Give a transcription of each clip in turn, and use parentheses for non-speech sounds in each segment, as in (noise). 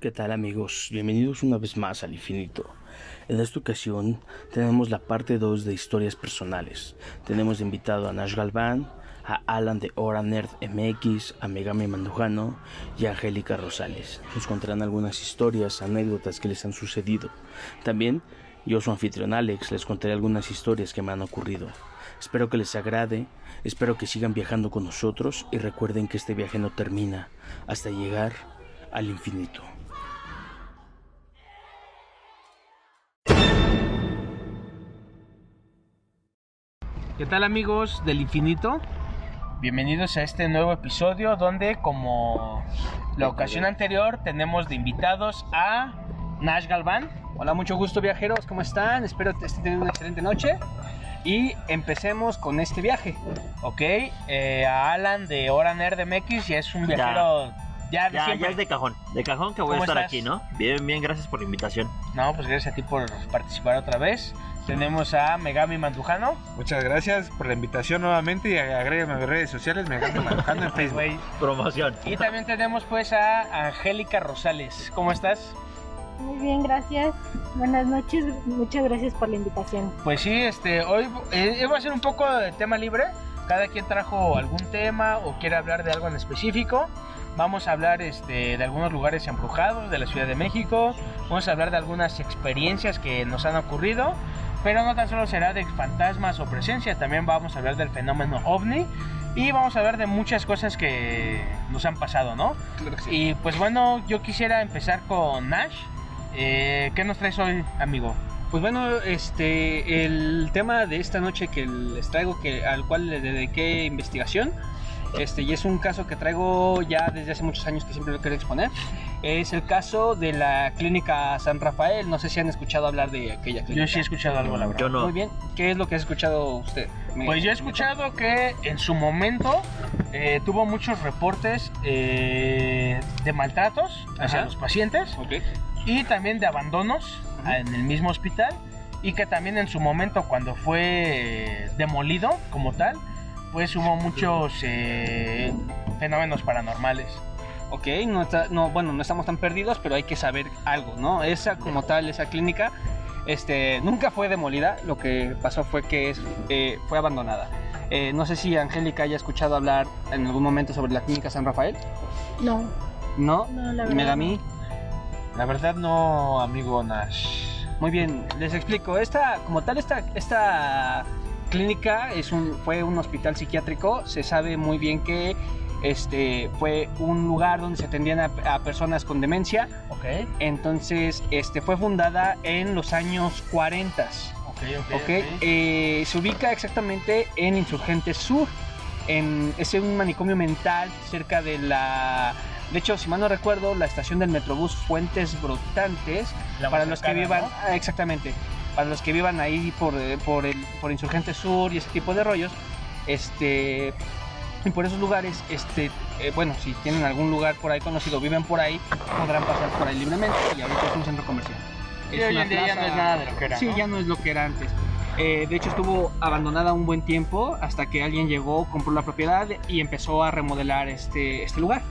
¿Qué tal amigos? Bienvenidos una vez más al infinito. En esta ocasión tenemos la parte 2 de historias personales. Tenemos de invitado a Nash Galván, a Alan de Hora Nerd MX, a Megami Mandujano y a Angélica Rosales. Nos contarán algunas historias, anécdotas que les han sucedido. También yo, su anfitrión Alex, les contaré algunas historias que me han ocurrido. Espero que les agrade, espero que sigan viajando con nosotros y recuerden que este viaje no termina hasta llegar al infinito. ¿Qué tal amigos del infinito? Bienvenidos a este nuevo episodio donde como la ocasión anterior tenemos de invitados a Nash Galván. Hola, mucho gusto viajeros, ¿cómo están? Espero que estén teniendo una excelente noche y empecemos con este viaje. Ok, eh, a Alan de Hora Nerd MX y es un viajero ya, de Ya, ya es de cajón, de cajón que voy a ¿Cómo estar estás? aquí, ¿no? Bien, bien, gracias por la invitación. No, pues gracias a ti por participar otra vez. Tenemos a Megami Mandujano. Muchas gracias por la invitación nuevamente y agrégame a mis redes sociales, me encanta manejando en (laughs) Facebook. Promoción. Y también tenemos pues a Angélica Rosales. ¿Cómo estás? Muy bien, gracias. Buenas noches, muchas gracias por la invitación. Pues sí, este, hoy eh, va a ser un poco de tema libre. Cada quien trajo algún tema o quiere hablar de algo en específico. Vamos a hablar este, de algunos lugares embrujados de la Ciudad de México. Vamos a hablar de algunas experiencias que nos han ocurrido. Pero no tan solo será de fantasmas o presencias, también vamos a hablar del fenómeno ovni. Y vamos a hablar de muchas cosas que nos han pasado, ¿no? Claro que sí. Y pues bueno, yo quisiera empezar con Nash. Eh, ¿Qué nos traes hoy, amigo? Pues bueno, este, el tema de esta noche que les traigo, que, al cual le dediqué investigación, este, y es un caso que traigo ya desde hace muchos años que siempre lo quiero exponer, es el caso de la clínica San Rafael. No sé si han escuchado hablar de aquella clínica. Yo sí he escuchado algo, la verdad. Yo no. Muy bien, ¿qué es lo que ha escuchado usted? Me- Pues yo he me- escuchado que en su momento eh, tuvo muchos reportes eh, de maltratos hacia Ajá. los pacientes Ok. y también de abandonos Ujú. en el mismo hospital y que también en su momento cuando fue demolido como tal, pues hubo muchos eh, fenómenos paranormales. Ok, no, está- no, bueno, no estamos tan perdidos, pero hay que saber algo, ¿no? Esa como tal, esa clínica, este, nunca fue demolida, lo que pasó fue que es, eh, fue abandonada. Eh, no sé si Angélica haya escuchado hablar en algún momento sobre la clínica San Rafael, No, ¿no? no, la verdad. Megami. La verdad no, amigo Nash. Muy bien, les explico. Esta, como tal, esta, esta clínica es un, fue un hospital psiquiátrico. Se sabe muy bien que este, fue un lugar donde se atendían a, a personas con demencia. Ok, Entonces, este, fue fundada en los años 40. ok, ¿ok? Eh, se ubica exactamente en Insurgente Sur. En, es un manicomio mental cerca de la... De hecho, si mal no recuerdo, la estación del Metrobús Fuentes Brotantes, La para los que vivan... ¿no? ah, exactamente. Para los que vivan ahí por, eh, por, el, por Insurgente Sur y ese tipo de rollos, este... Y por esos lugares, este, eh, bueno, si tienen algún lugar por ahí conocido, viven por ahí, podrán pasar por ahí libremente y ahorita es un centro comercial. Es hoy en día ya no es nada de lo que era. Sí, ¿no? ya no es lo que era antes. Eh, de hecho, estuvo abandonada un buen tiempo hasta que alguien llegó, compró la propiedad y empezó a remodelar este, este lugar.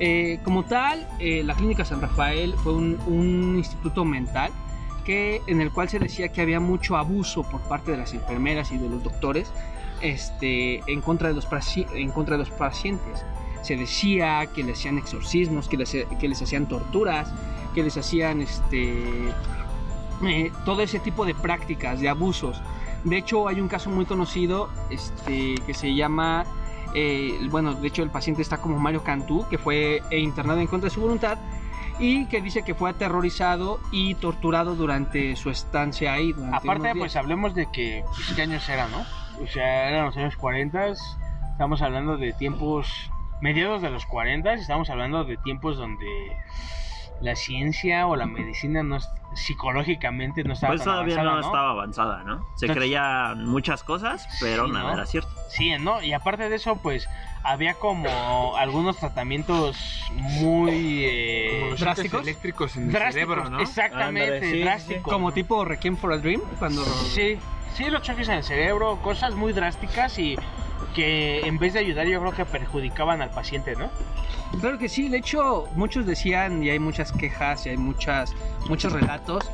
Eh, como tal, eh, la Clínica San Rafael fue un, un instituto mental que, en el cual se decía que había mucho abuso por parte de las enfermeras y de los doctores este, en, contra de los, en contra de los pacientes. Se decía que les hacían exorcismos, que les, que les hacían torturas, que les hacían este, eh, todo ese tipo de prácticas, de abusos. De hecho, hay un caso muy conocido este, que se llama, eh, bueno, de hecho el paciente está como Mario Cantú, que fue eh, internado en contra de su voluntad y que dice que fue aterrorizado y torturado durante su estancia ahí. Aparte, pues hablemos de que, pues, ¿qué años eran, no? O sea, eran los años 40, estamos hablando de tiempos, mediados de los 40, estamos hablando de tiempos donde la ciencia o la medicina no es- psicológicamente no estaba Pues tan todavía avanzada, no, estaba avanzada, ¿no? Se Entonces- creían muchas cosas, pero Sí, nada ¿no? era cierto. Sí, ¿no? Y aparte de eso, pues había como algunos tratamientos muy eh, Como los ¿drásticos? eléctricos en el cerebro, ¿no? exactamente, Ándale, sí, sí, drásticos. Como tipo Requiem for a Dream, cuando... Sí, sí, los choques en el cerebro, cosas muy drásticas y que en vez de ayudar yo creo que perjudicaban al paciente, ¿no? Claro que sí, de hecho muchos decían y hay muchas quejas y hay muchas, muchos relatos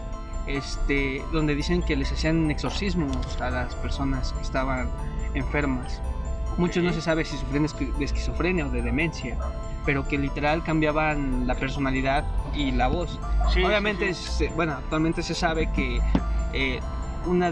este, donde dicen que les hacían exorcismos a las personas que estaban enfermas. Muchos no se sabe si sufren de esquizofrenia o de demencia, pero que literal cambiaban la personalidad y la voz. Sí, Obviamente, sí, sí. se- bueno, actualmente se sabe que eh, una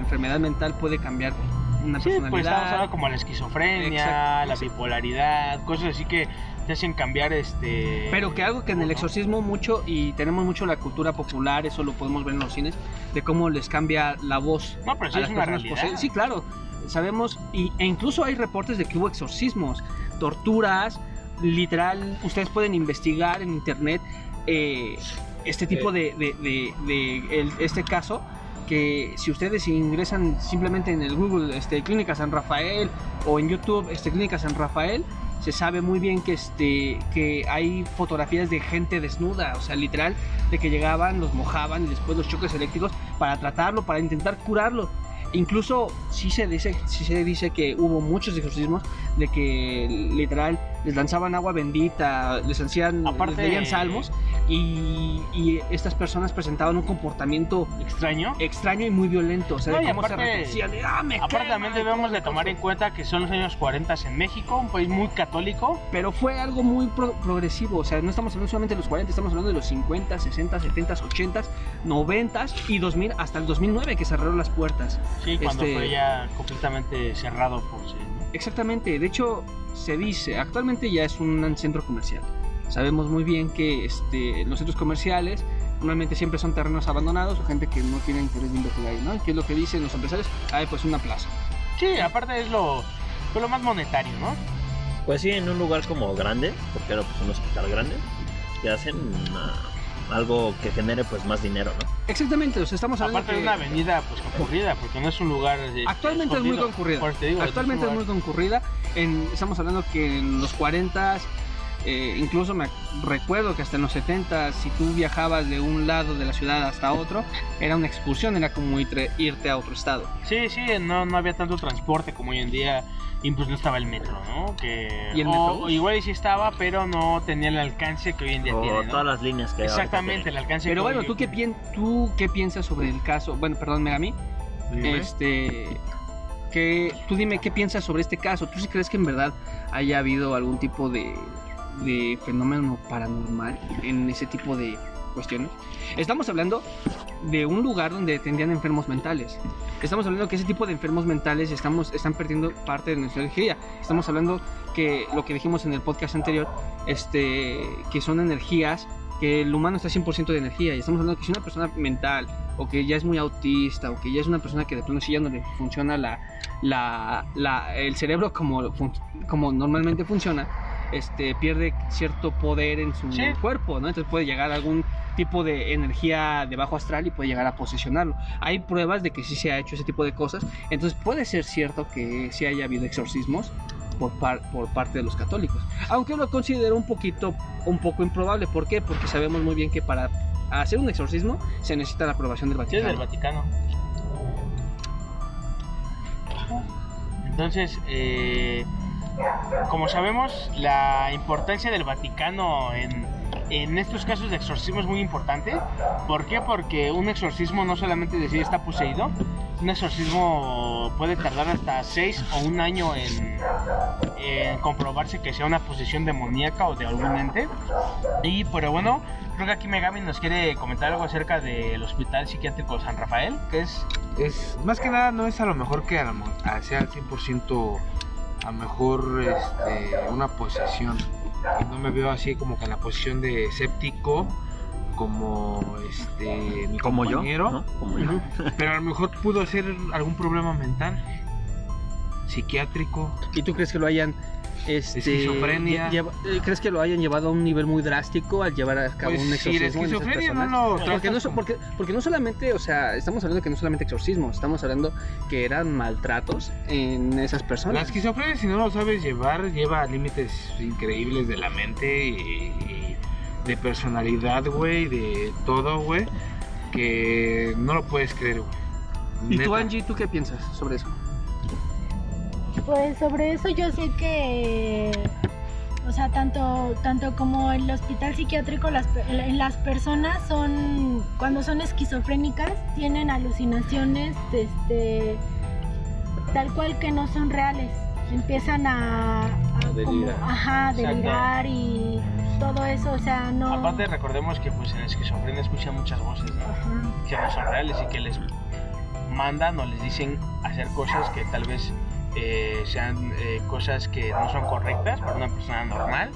enfermedad mental puede cambiar una Sí, pues estamos personalidad. hablando como la esquizofrenia, Exacto, la bipolaridad, cosas así que te hacen cambiar este. Pero que algo que en el exorcismo mucho, y tenemos mucho la cultura popular, eso lo podemos ver en los cines, de cómo les cambia la voz. No, pero sí a es las una personas realidad. Sí, claro, sabemos, y, e incluso hay reportes de que hubo exorcismos, torturas, literal, ustedes pueden investigar en internet eh, este tipo de, de- de- de el- este caso que si ustedes ingresan simplemente en el Google este, Clínica San Rafael o en YouTube este, Clínica San Rafael se sabe muy bien que este que hay fotografías de gente desnuda, o sea, literal de que llegaban, los mojaban y después los choques eléctricos para tratarlo, para intentar curarlo. Incluso sí se dice, se dice que hubo muchos exorcismos de que literal les lanzaban agua bendita, les hacían, Aparte- les leían salmos y, y estas personas presentaban un comportamiento extraño. extraño y muy violento, o sea, No, de y cómo aparte- se de, "Ah, me Aparte quema", también debemos de tomar en cuenta que son los años 40 en México, un país muy católico. Pero fue algo muy pro- progresivo, o sea, no estamos hablando solamente de los 40, estamos hablando de los 50, 60, 70, 80, 90 y 2000 hasta el 2009 que cerraron las puertas. Sí, cuando Este- fue ya completamente cerrado por sí. ¿no? Exactamente, de hecho se dice, actualmente ya es un centro comercial. Sabemos muy bien que este, los centros comerciales normalmente siempre son terrenos abandonados o gente que no tiene interés de invertir ahí, ¿no? ¿Qué es lo que dicen los empresarios? Ay, pues una plaza. Sí, aparte es lo, pues lo más monetario, ¿no? Pues sí, en un lugar como grande, porque era pues un hospital grande, te hacen una- algo que genere pues más dinero, ¿no? Exactamente, o sea, estamos hablando Aparte de que una avenida pues concurrida, porque no es un lugar este, actualmente es muy concurrida. Digo, Actualmente es un muy concurrida. En, estamos hablando que en los 40 eh, incluso me recuerdo que hasta en los 70 si tú viajabas de un lado de la ciudad hasta otro, era una excursión, era como irte, irte a otro estado. Sí, sí, no, no había tanto transporte como hoy en día y pues no estaba el metro, ¿no? Que, ¿Y el o- Metrobús? o igual sí estaba, pero no tenía el alcance que hoy en día O tiene, ¿no? todas las líneas que Exactamente, el alcance Pero que bueno, hoy- ¿tú qué, pien- ¿tú qué piensas sobre el caso? Bueno, perdón, Megami. Dime. Este, que, tú dime qué piensas sobre este caso. ¿Tú sí crees que en verdad haya habido algún tipo de, de fenómeno paranormal en ese tipo de cuestiones? Estamos hablando de un lugar donde atendían enfermos mentales. Estamos hablando que ese tipo de enfermos mentales estamos, están perdiendo parte de nuestra energía. Estamos hablando que lo que dijimos en el podcast anterior, este, que son energías, que el humano está 100% de energía. Y estamos hablando que si una persona mental, o que ya es muy autista, o que ya es una persona que de plano sí ya no le funciona la, la, la- el cerebro como, como normalmente funciona, este, pierde cierto poder en su Sí. cuerpo, ¿no? Entonces puede llegar a algún tipo de energía de bajo astral y puede llegar a posesionarlo. Hay pruebas de que sí se ha hecho ese tipo de cosas, entonces puede ser cierto que sí haya habido exorcismos por, par- por parte de los católicos. Aunque lo considero un poquito, un poco improbable. ¿Por qué? Porque sabemos muy bien que para hacer un exorcismo se necesita la aprobación del Sí, es del Vaticano. Vaticano. Entonces, eh, como sabemos, la importancia del Vaticano en, en estos casos de exorcismo es muy importante. ¿Por qué? Porque un exorcismo no solamente decir está poseído, un exorcismo puede tardar hasta seis o un año en, comprobarse que sea una posesión demoníaca o de algún ente. Y, pero bueno, creo que aquí Megami nos quiere comentar algo acerca del Hospital Psiquiátrico San Rafael, que es es más que nada no es a lo mejor que a lo mo- a- sea al 100% a lo mejor este, una posesión y no me veo así como que en la posición de escéptico como este mi Como yo, compañero ¿no? Como yo. pero a lo mejor pudo ser algún problema mental psiquiátrico ¿Y tú crees que lo hayan... Este, Esquizofrenia. lle- eh, ¿Crees que lo hayan llevado a un nivel muy drástico al llevar a cabo pues un la exorcismo en esas esquizofrenia no personas? lo Porque no, porque, porque no solamente, o sea, estamos hablando que no solamente exorcismo, estamos hablando que eran maltratos en esas La personas. esquizofrenia, si no lo sabes llevar, lleva a límites increíbles de la mente y, y de personalidad, güey, de todo, güey, que no lo puedes creer, güey. ¿Y tú. Angie, tú qué piensas sobre eso? Pues sobre eso yo sé que, o sea, tanto, tanto como el hospital psiquiátrico, las, las personas son, cuando son esquizofrénicas, tienen alucinaciones, este, tal cual que no son reales. Empiezan a, a como- delirar. ajá, Exacto. delirar y todo eso, o sea, no. Aparte recordemos que pues en esquizofrenia escuchan muchas voces, ¿no? Ajá. que no son reales y que les mandan o les dicen hacer cosas que tal vez eh, sean eh, cosas que no son correctas para una persona normal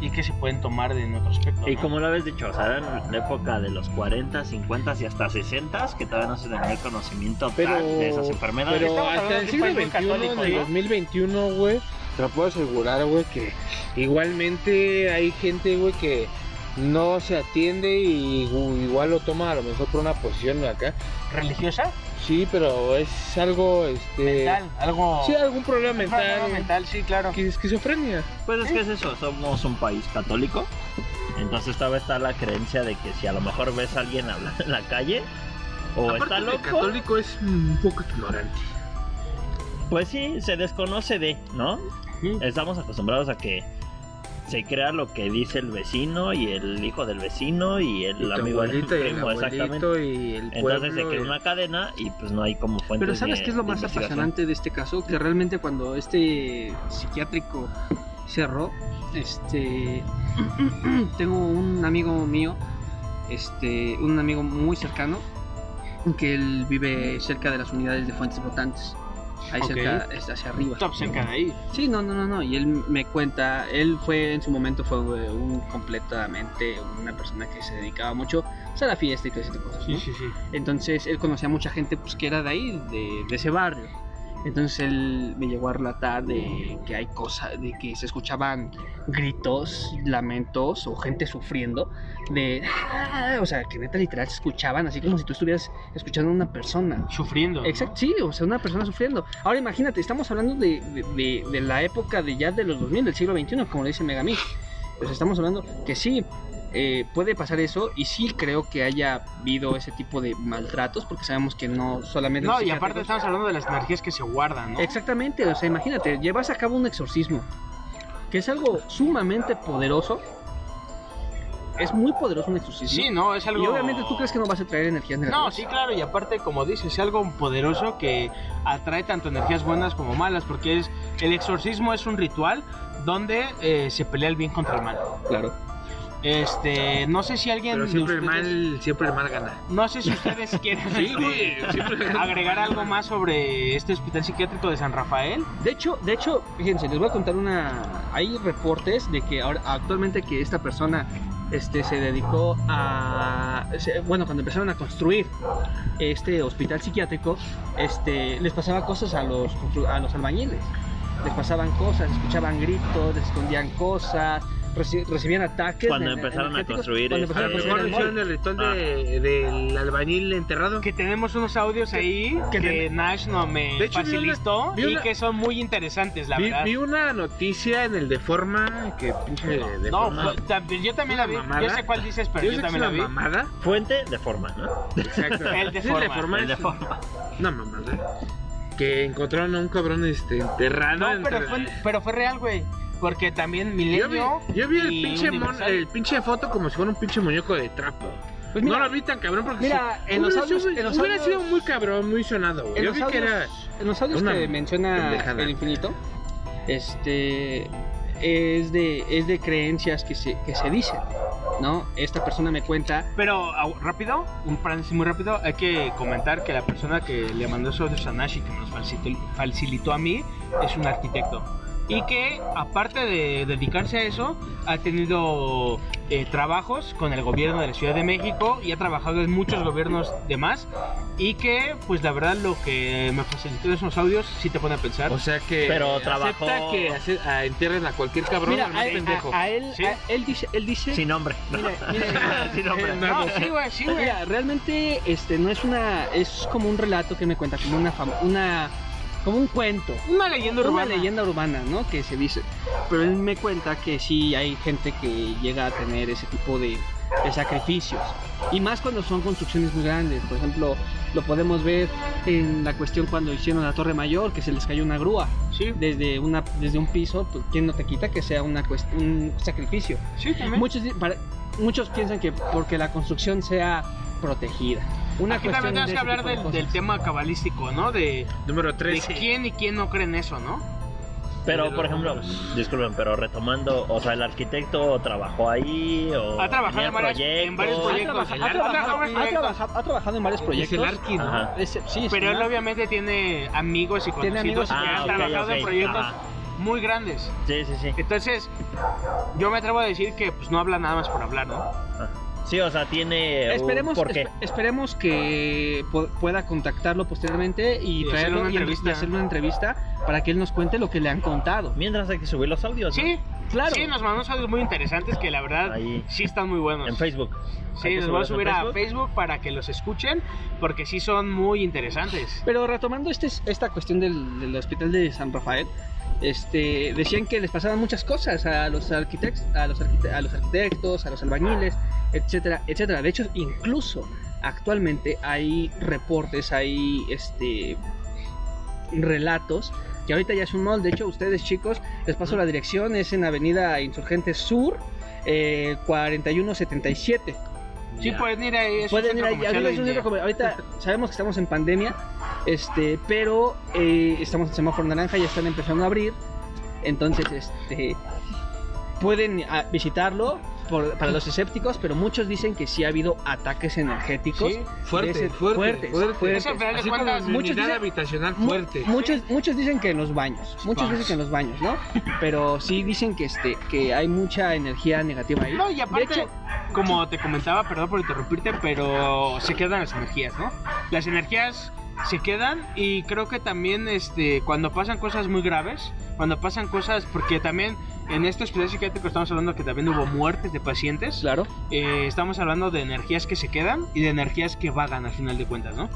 y que se pueden tomar de en otro aspecto. Y ¿no? como lo habéis dicho, o sea, era en la época de los 40, 50 y hasta 60 que todavía no se tenía el conocimiento Pero- de esas enfermedades. Pero hasta el siglo XXI, católico, en el ¿no? 2021, güey, te lo puedo asegurar, güey, que igualmente hay gente, güey, que no se atiende y gu- igual lo toma a lo mejor por una posición acá. religiosa, Sí, pero es algo, este... mental, algo Sí, algún problema un mental. problema mental, sí, claro. que- Esquizofrenia. Pues es que es eso, somos un país católico. Entonces todavía está la creencia de que si a lo mejor ves a alguien hablando en la calle o Aparte está que loco, El católico es un poco ignorante. pues sí, se desconoce de, ¿no? Estamos acostumbrados a que se crea lo que dice el vecino y el hijo del vecino y el Y amigo del abuelita y el primo, exactamente. y el pueblo. Entonces se crea y- una cadena y pues no hay como fuentes Pero ¿sabes de- qué es lo más apasionante de este caso? Que realmente cuando este psiquiátrico cerró, este (clears throat) tengo un amigo mío, este, un amigo muy cercano, que él vive cerca de las unidades de fuentes flotantes. Ahí cerca, hacia arriba. Top cerca de ahí. Sí, no, no, no, no. Y él me cuenta, él fue en su momento fue eh, un completamente una persona que se dedicaba mucho pues, a la fiesta y todo ese tipo de cosas. Sí, sí, sí. Entonces él conocía a mucha gente pues, que era de ahí, de, de ese barrio. Entonces él me llegó a relatar de que hay cosas, de que se escuchaban gritos, lamentos o gente sufriendo, de, "Ah", o sea, que neta literal se escuchaban así como si tú estuvieras escuchando a una persona. Sufriendo. ¿no? Exacto, sí, o sea, una persona sufriendo. Ahora imagínate, estamos hablando de, de, de- de la época de ya de los 2000, del siglo XXI, como le dice Megamix. Pues estamos hablando que sí, eh, puede pasar eso y sí creo que haya habido ese tipo de maltratos, porque sabemos que no solamente... No, y aparte estamos hablando de las energías que se guardan, ¿no? Exactamente, o sea, imagínate, llevas a cabo un exorcismo, que es algo sumamente poderoso. Es muy poderoso un exorcismo. Sí, no, es algo... Y obviamente tú crees que no vas a traer energías negativas. No, sí, claro, y aparte, como dices, es algo poderoso que atrae tanto energías buenas como malas, porque es el exorcismo es un ritual donde eh, se pelea el bien contra el mal. Claro. Este, no sé si alguien Pero de siempre el mal, siempre el mal gana. no sé si ustedes (laughs) quieren Sí, este, agregar algo más sobre este hospital psiquiátrico de San Rafael. De hecho, de hecho, fíjense, les voy a contar una. Hay reportes de que ahora actualmente que esta persona este, se dedicó a. bueno, cuando empezaron a construir este hospital psiquiátrico, este, les pasaba cosas a los constru- a los albañiles. Les pasaban cosas, escuchaban gritos, les escondían cosas, reci- recibían ataques. Cuando de- empezaron a construir cuando empezaron a A lo construir mejor el mall. el ritual de, del albañil enterrado. Que tenemos unos audios ahí que, que Nash no me De hecho, vi una- facilitó vi y una- que son muy interesantes, la Vi, verdad. vi una noticia en el Deforma que pinche No, Deforma. fue- también- yo también la vi. Una mamada. Yo sé cuál dices, pero yo yo, también la vi. una mamada. Fuente de forma, ¿no? Exacto. (laughs) El Sí, Deforma. Deforma El de es forma. una mamada. Que encontraron a un cabrón este, enterrado. No, entre- pero fue, pero fue real, güey. Porque también Yo vi, Milenio. yo vi el pinche mon- el pinche foto como si fuera un pinche muñeco de trapo. Pues mira, no lo vi tan cabrón porque mira, si- en los audios- sido- en los hubiera audios- sido muy cabrón, muy sonado, Yo que era en los audios que menciona pendejada. el infinito, este es de, es de creencias que se, que se dicen, ¿no? Esta persona me cuenta, Pero rápido, un paréntesis muy rápido, hay que comentar que la persona que le mandó esos audios a Nash y que me los facilitó, facilitó a mí es un arquitecto. Y que aparte de dedicarse a eso, ha tenido eh, trabajos con el gobierno de la Ciudad de México y ha trabajado en muchos gobiernos demás. Y que, pues la verdad, lo que me facilitó esos audios sí te pone a pensar. O sea que Pero acepta trabajó- que hace- a- entierren a cualquier cabrón mira, al a, más a- pendejo. a él, ¿Sí? a- él dice, él dice, Sin nombre. mira, (laughs) mira, Sin nombre. no, sí, güey, sí, güey. Mira, realmente este no es una es como un relato que me cuenta como una fam- una como un cuento. Una leyenda Una urbana. leyenda urbana, ¿no? Que se dice. Pero él me cuenta que sí hay gente que llega a tener ese tipo de, de sacrificios. Y más cuando son construcciones muy grandes. Por ejemplo, lo podemos ver en la cuestión cuando hicieron la Torre Mayor, que se les cayó una grúa Sí, desde, una, desde un piso. pues, ¿Quién no te quita que sea una un sacrificio? sí, también. Muchos, para- muchos piensan que porque la construcción sea protegida. Una Aquí también tenemos de que hablar de del, del tema cabalístico, ¿no? De, Número de 13. quién y quién no cree en eso, ¿no? Pero, por ejemplo, disculpen, pero retomando, o sea, el arquitecto trabajó ahí o Ha trabajado tenía en varias- en varios proyectos. ha, Ha trabajado, en ha trabajado- ha trabajado en varios Es proyectos. el Arqui, ¿no? Ajá. Ese- sí, Pero él obviamente tiene amigos y Tiene conocidos amigos que y han Ah, ok, trabajado en ok. proyectos Ajá. muy grandes. Sí, sí, sí. Entonces, yo me atrevo a decir que pues no habla nada más por hablar, ¿no? Sí, o sea, tiene Esperemos, un porqué. espe- esperemos que pu- pueda contactarlo posteriormente y, Y hacerle traerlo una y- hacerle una entrevista para que él nos cuente lo que le han contado. Mientras hay que subir los audios. ¿no? Sí, Claro. sí, nos mandó audios muy interesantes que la verdad Ahí. sí están muy buenos. En Facebook. Sí, los voy a subir a Facebook. Facebook para que los escuchen porque sí son muy interesantes. Pero retomando este, esta cuestión del, del hospital de San Rafael, este, decían que les pasaban muchas cosas a los arquitectos, a los, a los arquitectos, a los albañiles, etcétera, etcétera. De hecho, incluso actualmente hay reportes, hay este relatos que ahorita ya es un mall. De hecho, ustedes chicos, les paso la dirección, es en Avenida Insurgentes Sur, eh, 4177. Sí, pueden ir ahí. es un Pueden ir ahí, comercial ahorita (laughs) sabemos que estamos en pandemia, este, pero eh, estamos en semáforo naranja, ya están empezando a abrir, entonces este, pueden ah, visitarlo por- para los escépticos, pero muchos dicen que sí ha habido ataques energéticos. Sí, Fuerte, ese- fuerte, fuertes, fuerte. fuertes. De Así cuentas, muchos dicen- habitacional fuerte. Muchos, muchos dicen que en los baños, muchos Vamos. dicen que en los baños, ¿no? (laughs) Pero sí dicen que este, que hay mucha energía negativa ahí. No, y aparte, de hecho, como te comentaba, perdón por interrumpirte, pero se quedan las energías, ¿no? Las energías se quedan y creo que también este cuando pasan cosas muy graves, cuando pasan cosas, porque también en este hospital psiquiátrico estamos hablando que también hubo muertes de pacientes, claro. eh, estamos hablando de energías que se quedan y de energías que vagan al final de cuentas, ¿no?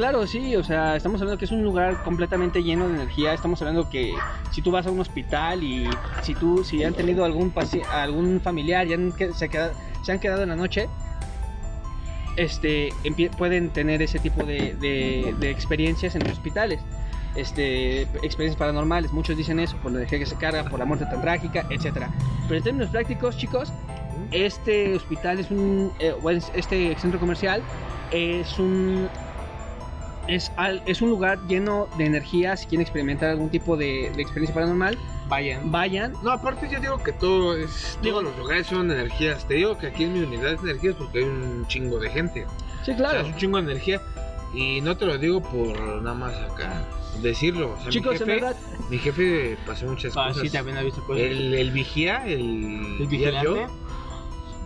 Claro, sí, o sea, estamos hablando que es un lugar completamente lleno de energía. Estamos hablando que si tú vas a un hospital y si tú, si han tenido algún algún familiar y han se, queda- se han quedado en la noche, este, pueden tener ese tipo de, experiencias en los hospitales. Este, experiencias paranormales, muchos dicen eso, por la energía que se carga, por la muerte tan trágica, etcétera. Pero en términos prácticos, chicos, este hospital es un, eh, este centro comercial es un es, al- es un lugar lleno de energía. Si quieren experimentar algún tipo de, de experiencia paranormal, Vayan. vayan. No, aparte yo digo que todo es, Digo- todos los lugares son energías. Te digo que aquí en mi unidad es energías porque hay un chingo de gente. Sí, O sea, claro. es un chingo de energía. Y no te lo digo por nada más acá decirlo. O sea, Chicos, mi, en jefe, verdad, mi jefe pasó muchas Ah, cosas. sí, también ha visto cosas. el, el vigía, el, El vigía yo, vigilante.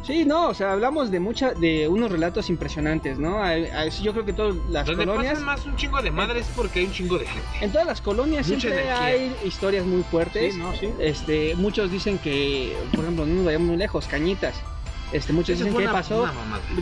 Sí, no, o sea, hablamos de mucha, de unos relatos impresionantes, ¿no? Hay- hay- Yo creo que todas las donde colonias, pasan más un chingo de madres es porque hay un chingo de gente. en todas las colonias Mucha siempre energía. hay historias muy fuertes. Sí, no, sí. Este, muchos dicen que, por ejemplo, no nos vayamos muy lejos, cañitas. Este, muchos Eso dicen que pasó.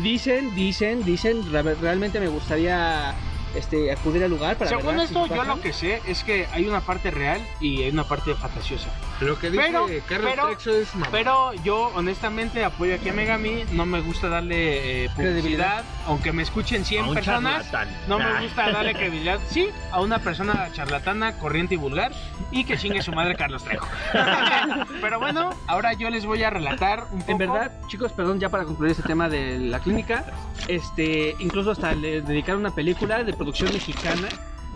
Dicen, dicen, dicen, re- realmente me gustaría este, acudir al lugar para Según esto, yo lo que sé es que hay una parte real y hay una parte fantasiosa. Lo que dice Pero- Carlos pero- Trexo es mamá. Pero yo honestamente apoyo aquí a Megami, no me gusta darle eh, Credibilidad. aunque me escuchen 100 A un personas. charlatán. No me Ah. gusta darle credibilidad, sí, a una persona charlatana, corriente y vulgar y que chingue su madre Carlos Trejo. (laughs) Pero bueno, ahora yo les voy a relatar un poco. En verdad, chicos, perdón, ya para concluir este tema de la clínica, este, incluso hasta le dedicaron una película de producción mexicana,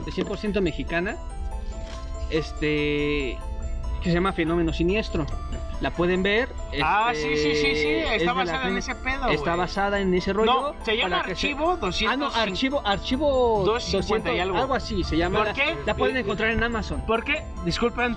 de 100% mexicana, este, que se llama Fenómeno Siniestro. La pueden ver. Ah, este, sí, sí, sí, sí, es de está la basada en ese pedo. Está güey. basada en ese rollo. No, se llama se- Archivo 200. Ah, no, archivo, archivo 250 y algo. algo así se llama. ¿Por La- qué? La pueden Eh, encontrar en Amazon. ¿Por qué? Disculpen,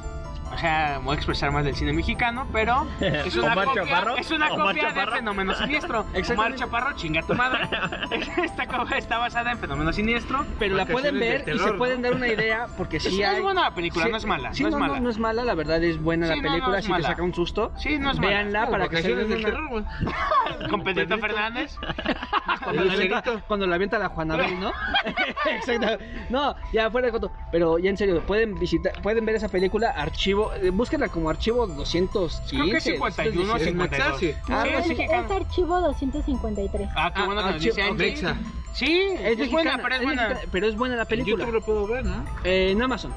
sea, voy a expresar más del cine mexicano, pero (laughs) es una Omar copia, Chaparro, es una Omar copia de Chaparro. Fenómeno Siniestro. Omar (laughs) Exactamente. Chaparro, chinga tu madre. (laughs) Esta copia está basada en Fenómeno Siniestro. Pero la pueden ver y se pueden dar una idea porque sí es, hay... es buena la película, sí- no es mala, sí, no es mala. No, es mala, la verdad es buena Sí, la no, no película, si te saca un susto. Sí, no es mala. Véanla para que se den una... Con Pedrito. Fernández. Cuando la, avienta, cuando la avienta la Juanabel, ¿no? Exacto. No, ya fuera de coto. Pero ya en serio, pueden visitar, pueden ver esa película, archivo, eh, búsquenla como archivo 215. Creo que es 51 o Es 52. Maxaxi. Ah, Sí, es. Es, mexicano. es archivo 253. Ah, qué Ah, bueno que nos archivo- dice Angie. Sí, Es, es, buena, pero es buena. pero es buena la En película. YouTube lo puedo ver, ¿no? Eh, en Amazon.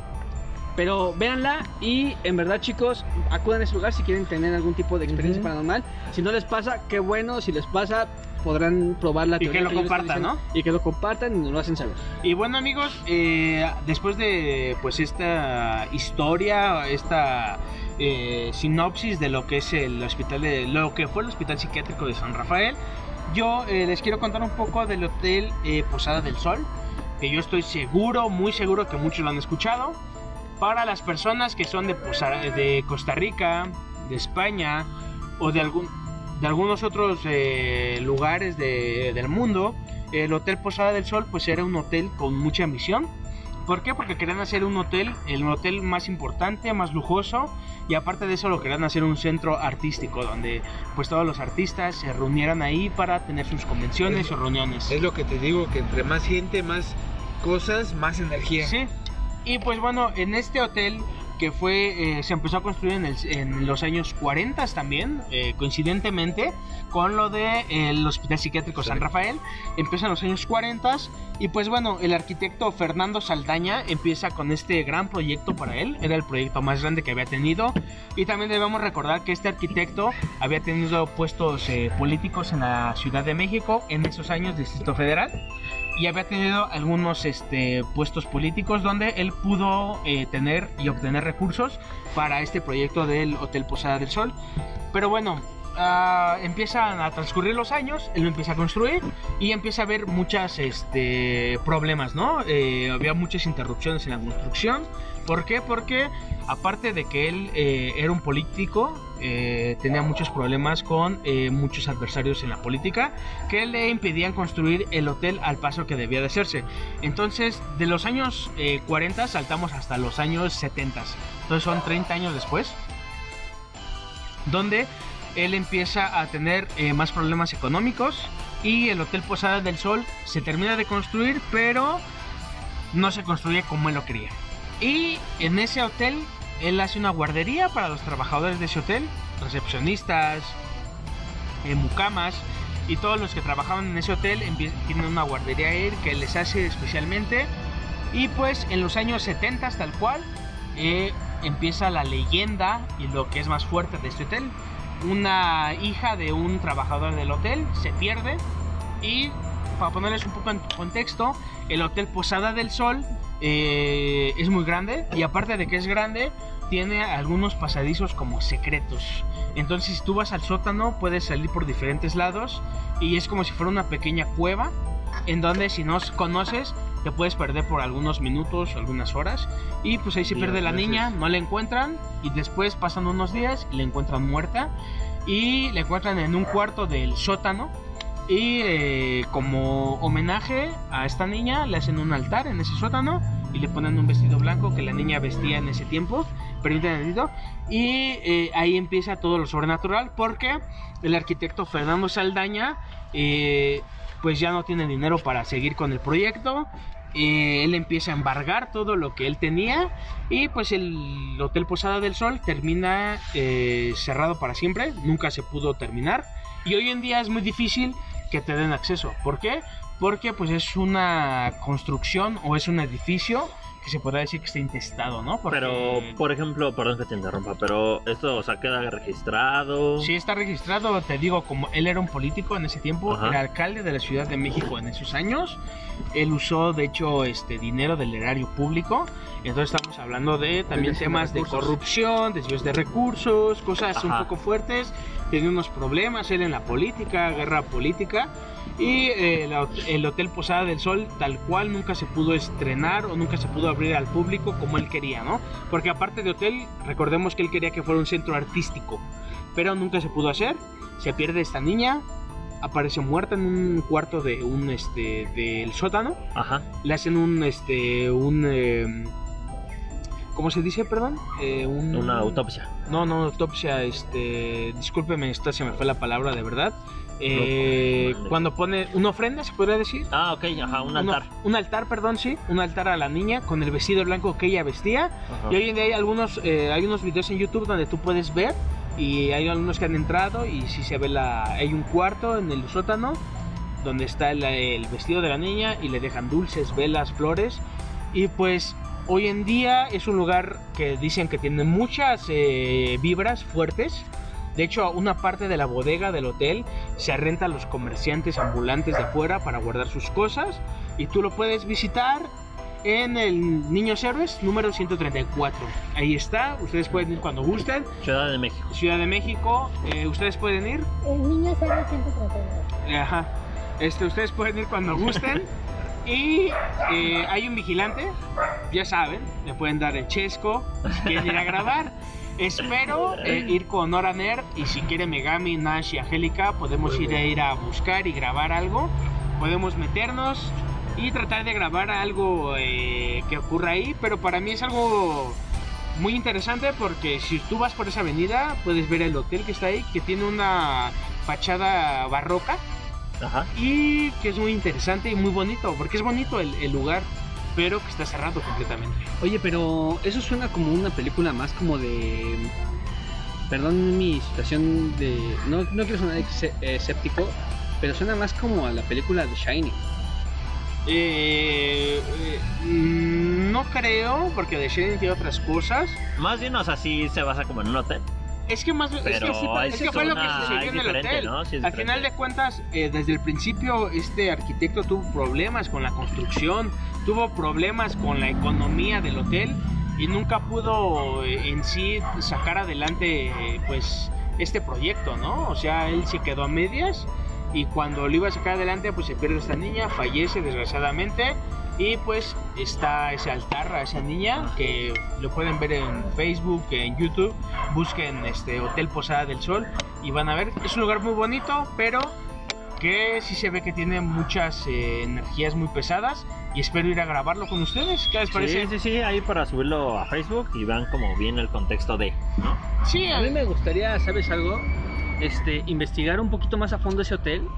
Pero véanla y en verdad chicos, acudan a ese lugar si quieren tener algún tipo de experiencia Ujú. paranormal. Si no les pasa, qué bueno, si les pasa, podrán probar la Y que teoría lo yo les estoy compartan, diciendo. Y que lo compartan y nos lo hacen saber. Y bueno amigos, eh, después de pues esta historia, esta eh, sinopsis de lo que es el hospital de lo que fue el hospital psiquiátrico de San Rafael, yo eh, les quiero contar un poco del hotel eh, Posada del Sol, que yo estoy seguro, muy seguro que muchos lo han escuchado. Para las personas que son de, Posa- de Costa Rica, de España o de algún de algunos otros eh, lugares de- del mundo, el Hotel Posada del Sol pues era un hotel con mucha ambición. ¿Por qué? Porque querían hacer un hotel, el hotel más importante, más lujoso y aparte de eso lo querían hacer un centro artístico donde pues todos los artistas se reunieran ahí para tener sus convenciones o reuniones. Es lo que te digo, que entre más gente, más cosas, más energía. Sí. Y pues bueno, en este hotel que fue, eh, se empezó a construir en, el- en los años 40 también, eh, coincidentemente con lo de eh, el Hospital Psiquiátrico San Rafael, empieza en los años 40 y pues bueno, el arquitecto Fernando Saldaña empieza con este gran proyecto para él, era el proyecto más grande que había tenido. Y también debemos recordar que este arquitecto había tenido puestos eh, políticos en la Ciudad de México en esos años, Distrito Federal y había tenido algunos este, puestos políticos donde él pudo eh, tener y obtener recursos para este proyecto del Hotel Posada del Sol. Pero bueno, ah, empiezan a transcurrir los años, él lo empieza a construir y empieza a haber muchas este, problemas, ¿no? Eh, había muchas interrupciones en la construcción. ¿Por qué? Porque aparte de que él eh, era un político, eh, tenía muchos problemas con eh, muchos adversarios en la política que le impedían construir el hotel al paso que debía de hacerse. Entonces, de los años eh, 40 saltamos hasta los años 70. Entonces son 30 años después, donde él empieza a tener más problemas económicos y el Hotel Posada del Sol se termina de construir, pero no se construye como él lo quería. Y en ese hotel, él hace una guardería para los trabajadores de ese hotel, recepcionistas, eh, mucamas y todos los que trabajaban en ese hotel tienen una guardería ahí que les hace especialmente. Y pues en los años 70 tal cual eh, empieza la leyenda y lo que es más fuerte de este hotel. Una hija de un trabajador del hotel se pierde y para ponerles un poco en contexto, el Hotel Posada del Sol eh, es muy grande y aparte de que es grande, tiene algunos pasadizos como secretos. Entonces, si tú vas al sótano, puedes salir por diferentes lados y es como si fuera una pequeña cueva en donde si no conoces te puedes perder por algunos minutos, algunas horas y pues ahí se pierde la veces- niña, no la encuentran y después pasan unos días y la encuentran muerta y la encuentran en un cuarto del sótano y eh, como homenaje a esta niña le hacen un altar en ese sótano y le ponen un vestido blanco que la niña vestía en ese tiempo, permítanme y eh, ahí empieza todo lo sobrenatural porque el arquitecto Fernando Saldaña eh, pues ya no tiene dinero para seguir con el proyecto. eh, él empieza a embargar todo lo que él tenía y pues el Hotel Posada del Sol termina eh, cerrado para siempre, nunca se pudo terminar y hoy en día es muy difícil que te den acceso. ¿Por qué? Porque pues es una construcción o es un edificio que se podrá decir que está intestado, ¿no? Porque- Pero, por ejemplo, perdón que te interrumpa, pero esto, o sea, queda registrado. Sí, está registrado, te digo, como él era un político en ese tiempo, Ajá. era alcalde de la Ciudad de México en esos años. Él usó, de hecho, este dinero del erario público. Entonces estamos hablando de también de temas de recursos. corrupción, desvíos de recursos, cosas un Ajá. poco fuertes. Tenía unos problemas él en la política, guerra política. Y eh, la el Hotel Posada del Sol, tal cual, nunca se pudo estrenar o nunca se pudo abrir al público como él quería, ¿no? Porque aparte de hotel, recordemos que él quería que fuera un centro artístico, pero nunca se pudo hacer. Se pierde esta niña, aparece muerta en un cuarto de un este del sótano. Ajá. Le hacen un este un eh, ¿cómo se dice, perdón? Eh, un- Una autopsia. No, no, autopsia, este, discúlpeme, esta se me fue la palabra de verdad. Eh, cuando pone una ofrenda, se podría decir. Ah, ok, ajá, un Una- altar. un altar, perdón, sí, un altar a la niña con el vestido blanco que ella vestía. Ajá. Y hoy en día hay algunos, eh, hay unos videos en YouTube donde tú puedes ver y hay algunos que han entrado y sí se ve la, hay un cuarto en el sótano donde está el, el vestido de la niña y le dejan dulces, velas, flores y pues hoy en día es un lugar que dicen que tiene muchas eh, vibras fuertes. De hecho, una parte de la bodega del hotel se renta a los comerciantes ambulantes de afuera para guardar sus cosas y tú lo puedes visitar en el Niños Héroes número 134. Ahí está, ustedes pueden ir cuando gusten. Ciudad de México. Ciudad de México, eh, ustedes pueden ir. El niño 0139. Ajá. Este, ustedes pueden ir cuando gusten. (laughs) Y eh, hay un vigilante, ya saben, le pueden dar el chesco si quieren ir a grabar. Espero eh, ir con Nora Nerd y si quiere Megami, Nash y Angélica, podemos ir a ir a buscar y grabar algo. Podemos meternos y tratar de grabar algo eh, que ocurra ahí, pero para mí es algo muy interesante porque si tú vas por esa avenida puedes ver el hotel que está ahí, que tiene una fachada barroca Ajá. y que es muy interesante y muy bonito, porque es bonito el, el lugar, pero que está cerrado completamente. Oye, pero eso suena como una película más como de. Perdón mi situación de. No, no quiero sonar escéptico, pero suena más como a la película de Shining. Eh, eh, mm, no creo, porque The Shining tiene otras cosas. Más bien, o sea, sí se basa como en un hotel. Es que más es que, sí, es es que fue lo que sucedió en el hotel. ¿no? Sí, es Al final de cuentas, eh, desde el principio, este arquitecto tuvo problemas con la construcción, tuvo problemas con la economía del hotel y nunca pudo eh, en sí sacar adelante, eh, pues, este proyecto, ¿no? O sea, él se quedó a medias y cuando lo iba a sacar adelante, pues se pierde esta niña, fallece desgraciadamente. Y pues está ese altar a esa niña que lo pueden ver en Facebook, en YouTube. Busquen este Hotel Posada del Sol y van a ver. Es un lugar muy bonito, pero que sí se ve que tiene muchas eh, energías muy pesadas. Y espero ir a grabarlo con ustedes. ¿Qué les parece? Sí, sí, sí, ahí para subirlo a Facebook y vean como bien el contexto de, ¿no? Sí, A mí me gustaría, ¿sabes algo? Este, investigar un poquito más a fondo ese hotel.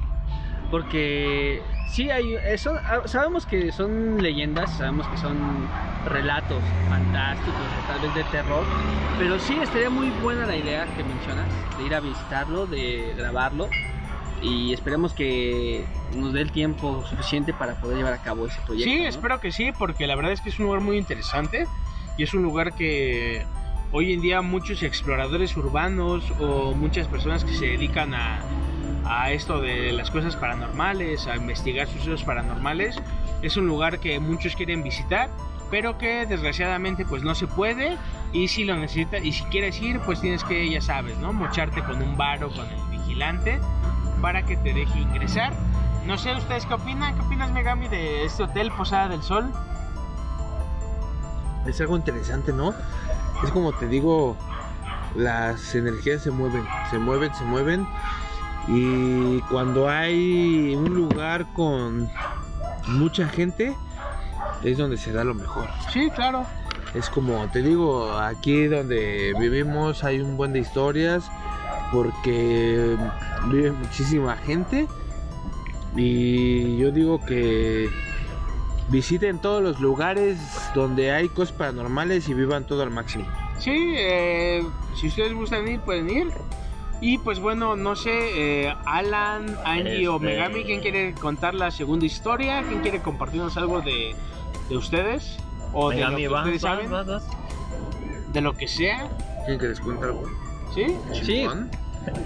Porque sí hay. eh, son- ah, sabemos que son leyendas, sabemos que son relatos fantásticos, o tal vez de terror. Pero sí estaría muy buena la idea que mencionas, de ir a visitarlo, de grabarlo. Y esperemos que nos dé el tiempo suficiente para poder llevar a cabo ese proyecto. Sí, ¿no? espero que sí, porque la verdad es que es un lugar muy interesante y es un lugar que hoy en día muchos exploradores urbanos o muchas personas que se dedican a, esto de las cosas paranormales, a investigar sucesos paranormales, es un lugar que muchos quieren visitar, pero que desgraciadamente pues no se puede y si lo necesitas y si quieres ir pues tienes que, ya sabes, ¿no? Mocharte con un bar o con el vigilante para que te deje ingresar. No sé ustedes qué opinan, ¿qué opinas Megami de este hotel Posada del Sol? Es algo interesante, ¿no? Es como te digo, las energías se mueven, se mueven, se mueven. Y cuando hay un lugar con mucha gente, es donde se da lo mejor. Sí, claro. Es como te digo, aquí donde vivimos hay un buen de historias porque vive muchísima gente y yo digo que visiten todos los lugares donde hay cosas paranormales y vivan todo al máximo. Sí, eh, si ustedes gustan ir, pueden ir. Y pues bueno, no sé, eh, Alan, Angie o Este- Megami, ¿quién quiere contar la segunda historia? ¿Quién quiere compartirnos algo de, de ustedes? O de lo Megami, que ustedes vas, saben, de lo que sea, ¿Quién que les cuenta algo? ¿sí? Sí.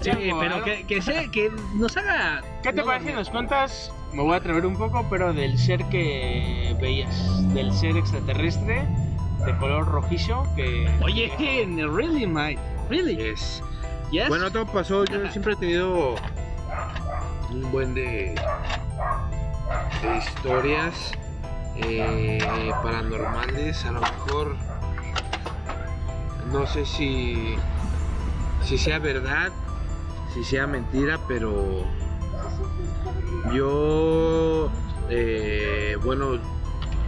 Sí, pero que, que, sea- que nos haga. ¿Qué te no parece nos cuentas? Me voy a atrever un poco, pero del ser que veías, del ser extraterrestre de color rojizo que... Oye, really, Mike, really. Yes. Yes. Bueno, todo pasó. Yo siempre he tenido un buen de, de historias eh, paranormales, a lo mejor no sé si si sea verdad, si sea mentira, pero yo eh, bueno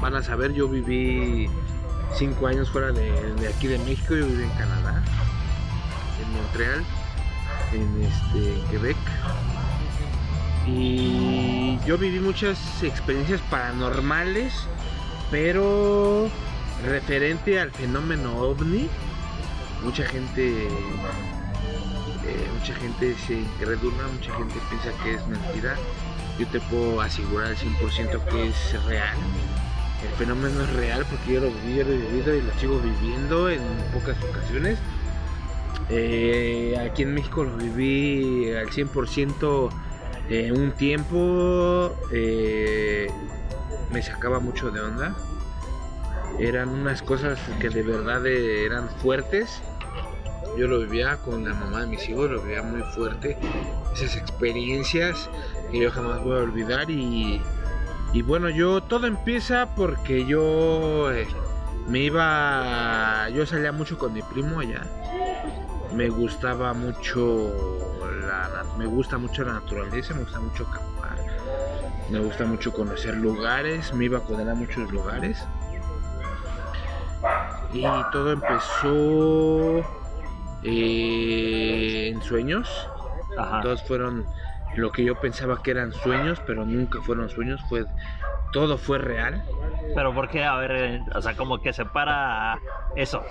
van a saber yo viví cinco años fuera de, aquí de México, yo viví en Canadá, en Montreal, en este Quebec. Y yo viví muchas experiencias paranormales, pero referente al fenómeno ovni, mucha gente eh, mucha gente se incredula, mucha gente piensa que es mentira. Yo te puedo asegurar al 100% que es real. El fenómeno es real porque yo lo viví, lo he vivido y lo sigo viviendo en pocas ocasiones. Eh, aquí en México lo viví al 100% eh, un tiempo. eh, me sacaba mucho de onda. Eran unas cosas que de verdad eran fuertes. Yo lo vivía con la mamá de mis hijos, lo vivía muy fuerte. Esas experiencias que yo jamás voy a olvidar y, bueno, yo todo empieza porque yo eh, me iba, yo salía mucho con mi primo allá. Me gustaba mucho la, me gusta mucho la naturaleza, me gusta mucho acampar, me gusta mucho conocer lugares, me iba con él a muchos lugares. Y todo empezó eh, en sueños. Ajá. Todos fueron lo que yo pensaba que eran sueños, pero nunca fueron sueños. Fue todo fue real. Pero ¿por qué? A ver, eh, o sea, como que separa eso.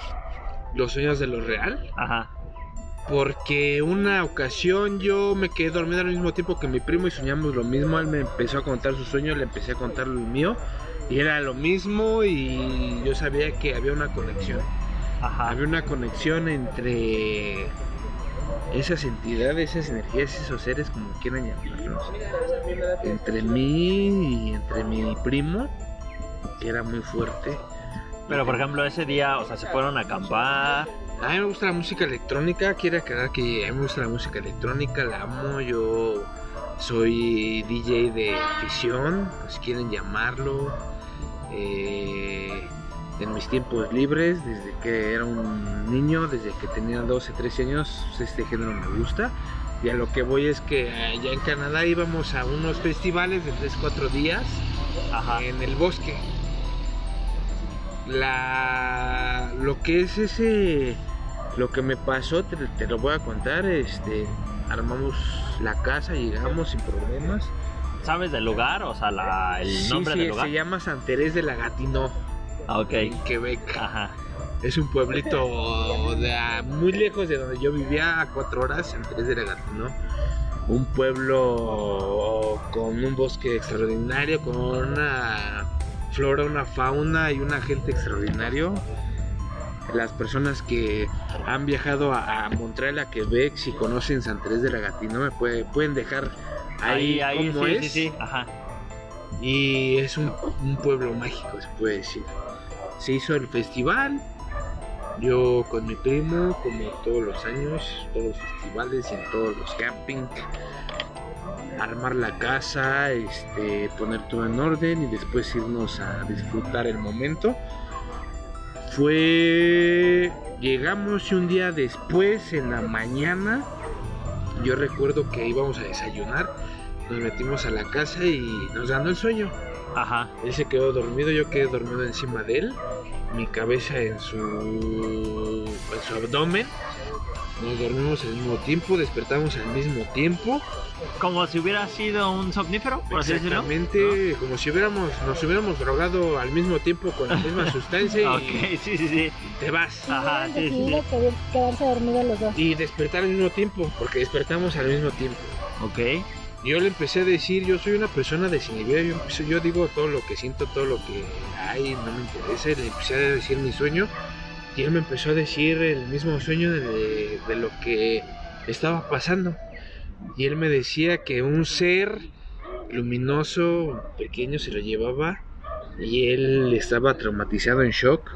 Los sueños de lo real. Ajá. Porque una ocasión yo me quedé dormido al mismo tiempo que mi primo y soñamos lo mismo. Él me empezó a contar su sueño, le empecé a contar el mío. Y era lo mismo y yo sabía que había una conexión. Ajá. Había una conexión entre esas entidades, esas energías, esos seres, como quieran llamarlos. Entre mí y entre mi primo, que era muy fuerte. Pero por ejemplo, ese día, o sea, se fueron a acampar. A mí me gusta la música electrónica, quiero aclarar que a mí me gusta la música electrónica, la amo, yo soy DJ de afición, si quieren llamarlo. Eh, en mis tiempos libres, desde que era un niño, desde que tenía 12, 13 años, este género me gusta. Y a lo que voy es que allá en Canadá íbamos a unos festivales de 3, 4 días Ajá. en el bosque. La lo que es ese lo que me pasó te, te lo voy a contar, este armamos la casa, llegamos sin problemas. ¿Sabes del lugar? O sea, la, el Sí, nombre sí, del lugar. se llama San Terés de la Gatineau, Ah, ok. en Quebec. Ajá. Es un pueblito de muy lejos de donde yo vivía, a cuatro horas, San Terés de la Gatineau. Un pueblo con un bosque extraordinario, con una flora, una fauna y una gente extraordinario. Las personas que han viajado a, a Montreal, a Quebec, si conocen San Terés de la Gatineau, me puede- pueden dejar ahí, Ahí, ahí, cómo sí, es. sí, sí. Ajá. Y es un, un pueblo mágico, se puede decir. Se hizo el festival. Yo con mi primo, como todos los años, todos los festivales y en todos los camping, armar la casa, este, poner todo en orden y después irnos a disfrutar el momento. Fue. Llegamos y un día después, en la mañana, yo recuerdo que íbamos a desayunar. Nos metimos a la casa y nos ganó el sueño. Ajá. Él se quedó dormido, yo quedé dormido encima de él, mi cabeza en su, en su abdomen. Nos dormimos al mismo tiempo, despertamos al mismo tiempo. Como si hubiera sido un somnífero, por así decirlo. Exactamente, como si hubiéramos, nos hubiéramos drogado al mismo tiempo con la misma (laughs) sustancia y Ok, sí, sí, sí. te vas. Y Ajá, sí, sí, que- quedarse dormidos los dos. Y despertar al mismo tiempo, porque despertamos al mismo tiempo. Ok. Yo le empecé a decir, yo soy una persona desinhibida, yo, yo digo todo lo que siento, todo lo que hay, no me interesa, le empecé a decir mi sueño, y él me empezó a decir el mismo sueño de lo que estaba pasando. Y él me decía que un ser luminoso, pequeño, se lo llevaba, y él estaba traumatizado en shock.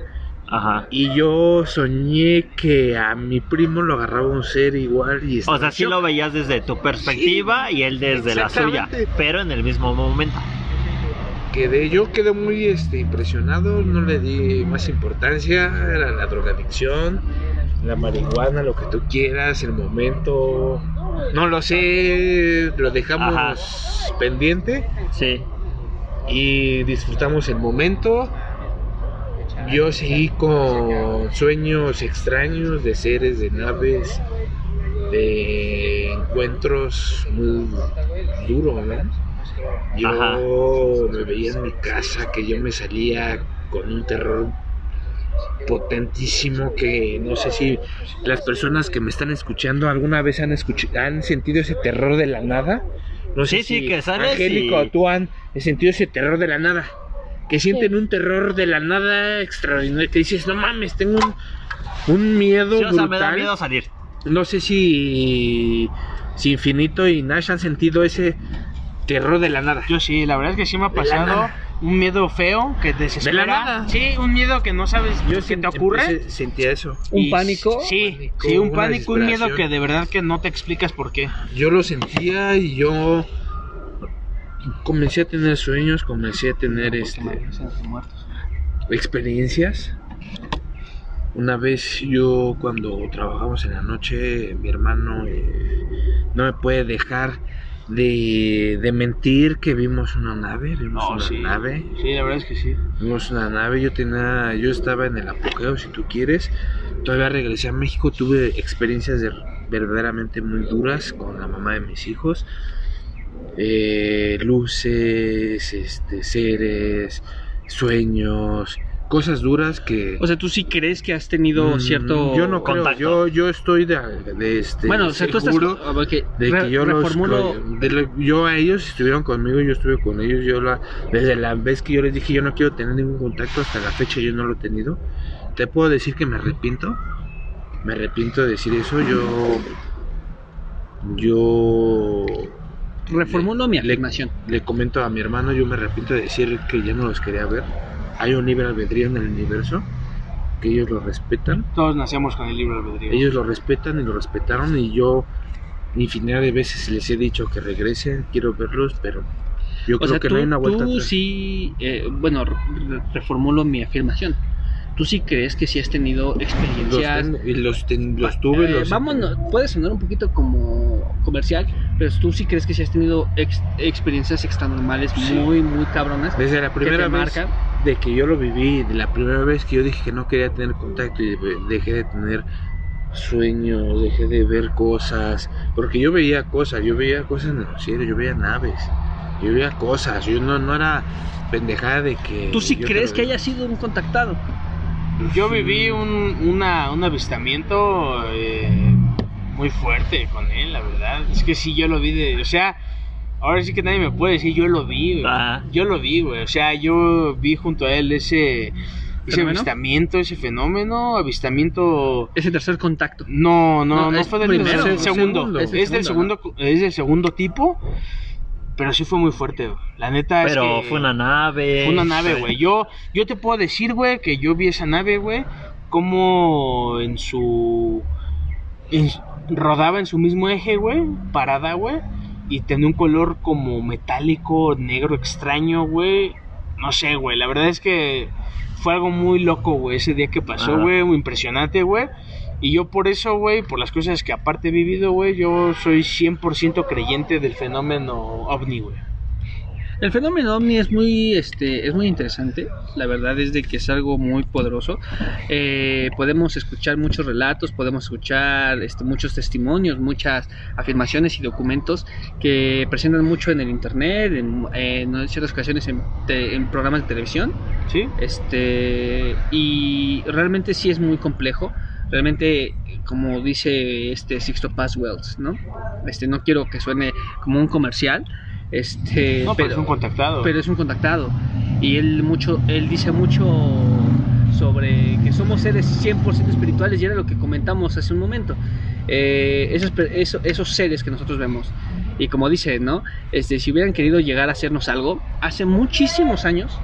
Ajá. Y yo soñé que a mi primo lo agarraba un ser igual y O sea, sí lo veías desde tu perspectiva y él desde la suya, pero en el mismo momento. quedé, yo quedé muy este, impresionado, no le di más importancia, era la drogadicción, la marihuana, lo que tú quieras, el momento, no lo sé, lo dejamos Ajá. pendiente Sí. y disfrutamos el momento. Yo seguí con sueños extraños de seres, de naves, de encuentros muy duros, ¿no? Yo Ajá. me veía en mi casa que yo me salía con un terror potentísimo que no sé si las personas que me están escuchando alguna vez han escuch- han sentido ese terror de la nada. No sé Sí, sí, si que sales Angélico y- tú han sentido ese terror de la nada. Que sienten un terror de la nada extraordinario. Que dices, no mames, tengo un, un miedo Sí, o sea, me da brutal". miedo salir. No sé si, si Infinito y Nash han sentido ese terror de la nada. Yo sí, la verdad es que sí me ha pasado un miedo feo que te desespera. De la nada. Sí, un miedo que no sabes Yo qué te ocurre. sentía eso. ¿Un Y pánico? Sí, Pánico, sí, un pánico, un miedo que de verdad que no te explicas por qué. Yo lo sentía y yo comencé a tener sueños, comencé a tener este, experiencias. Una vez yo cuando trabajamos en la noche, mi hermano eh, no me puede dejar de, de mentir que vimos una nave, vimos No, una sí. nave, Sí, la verdad es que sí. vimos una nave, yo tenía, yo estaba en el apogeo si tú quieres, todavía regresé a México, tuve experiencias de- verdaderamente muy duras con la mamá de mis hijos, eh, luces, este, seres, sueños, cosas duras que O sea, tú sí crees que has tenido Mm, cierto yo no creo yo yo estoy de, de este Bueno, o sea, tú estás seguro porque de re- que yo los reformulo de lo- yo a ellos estuvieron conmigo yo estuve con ellos yo la desde la vez que yo les dije yo no quiero tener ningún contacto hasta la fecha yo no lo he tenido. Te puedo decir que me arrepiento me arrepiento de decir eso yo yo reformulo mi le- afirmación. le comento a mi hermano, yo me arrepiento de decir que ya no los quería ver. Hay un libre albedrío en el universo, que ellos lo respetan. Todos nacemos con el libro albedrío. Ellos lo respetan y lo respetaron y yo infinidad de veces les he dicho que regresen, quiero verlos, pero yo O creo sea, que tú, no hay una vuelta tú atrás. sí, eh, bueno, re- reformulo mi afirmación. ¿Tú sí crees que sí has tenido Los, experiencias? tengo- y los, ten- los tuve, Eh, los vámonos, puede sonar un poquito como comercial, pero tú sí crees que sí has tenido ex- experiencias extranormales Sí. muy, muy cabronas Desde la primera vez marcan. de que yo lo viví, de la primera vez que yo dije que no quería tener contacto y de- dejé de tener sueños, dejé de ver cosas, porque yo veía cosas, yo veía cosas en el cielo, yo veía naves, yo veía cosas, yo no, no era pendejada de que... ¿Tú sí crees que haya sido un contactado? Yo viví un, una, un avistamiento eh, muy fuerte con él, la verdad. Es que sí, yo lo vi de... O sea, ahora sí que nadie me puede decir, yo lo vi, güey. Ah. Yo lo vi, güey. O sea, yo vi junto a él ese, ese ¿Fenómeno? avistamiento, ese fenómeno, avistamiento... Ese tercer contacto. No, no, No, no, es fue del primero, primero, es el segundo. segundo. Es, Es el del segundo, segundo, es del segundo tipo, pero sí fue muy fuerte. güey. La neta Pero es que fue una nave. fue una nave, güey. Yo, yo te puedo decir, güey, que yo vi esa nave, güey, como en su en- rodaba en su mismo eje, güey, parada, güey, y tenía un color como metálico, negro, extraño, güey. No sé, güey. La verdad es que fue algo muy loco, güey, ese día que pasó, güey, muy impresionante, güey. Y yo por eso, güey, por las cosas que aparte he vivido, güey, yo soy 100% creyente del fenómeno ovni, güey. El fenómeno ovni es muy, este, es muy interesante. La verdad es de que es algo muy poderoso. Eh, podemos escuchar muchos relatos, podemos escuchar este, muchos testimonios, muchas afirmaciones y documentos que presentan mucho en el internet, en, en ciertas ocasiones en, te- en programas de televisión. ¿Sí? Este, y realmente sí es muy complejo. Realmente, como dice este Sixto Paz Wells, ¿no? Este, no quiero que suene como un comercial. Este, No, pero, es un contactado. pero es un contactado y él mucho él dice mucho sobre que somos seres 100% espirituales y era lo que comentamos hace un momento Eh, esos, pe- eso- esos seres que nosotros vemos y como dice no este si hubieran querido llegar a hacernos algo hace muchísimos años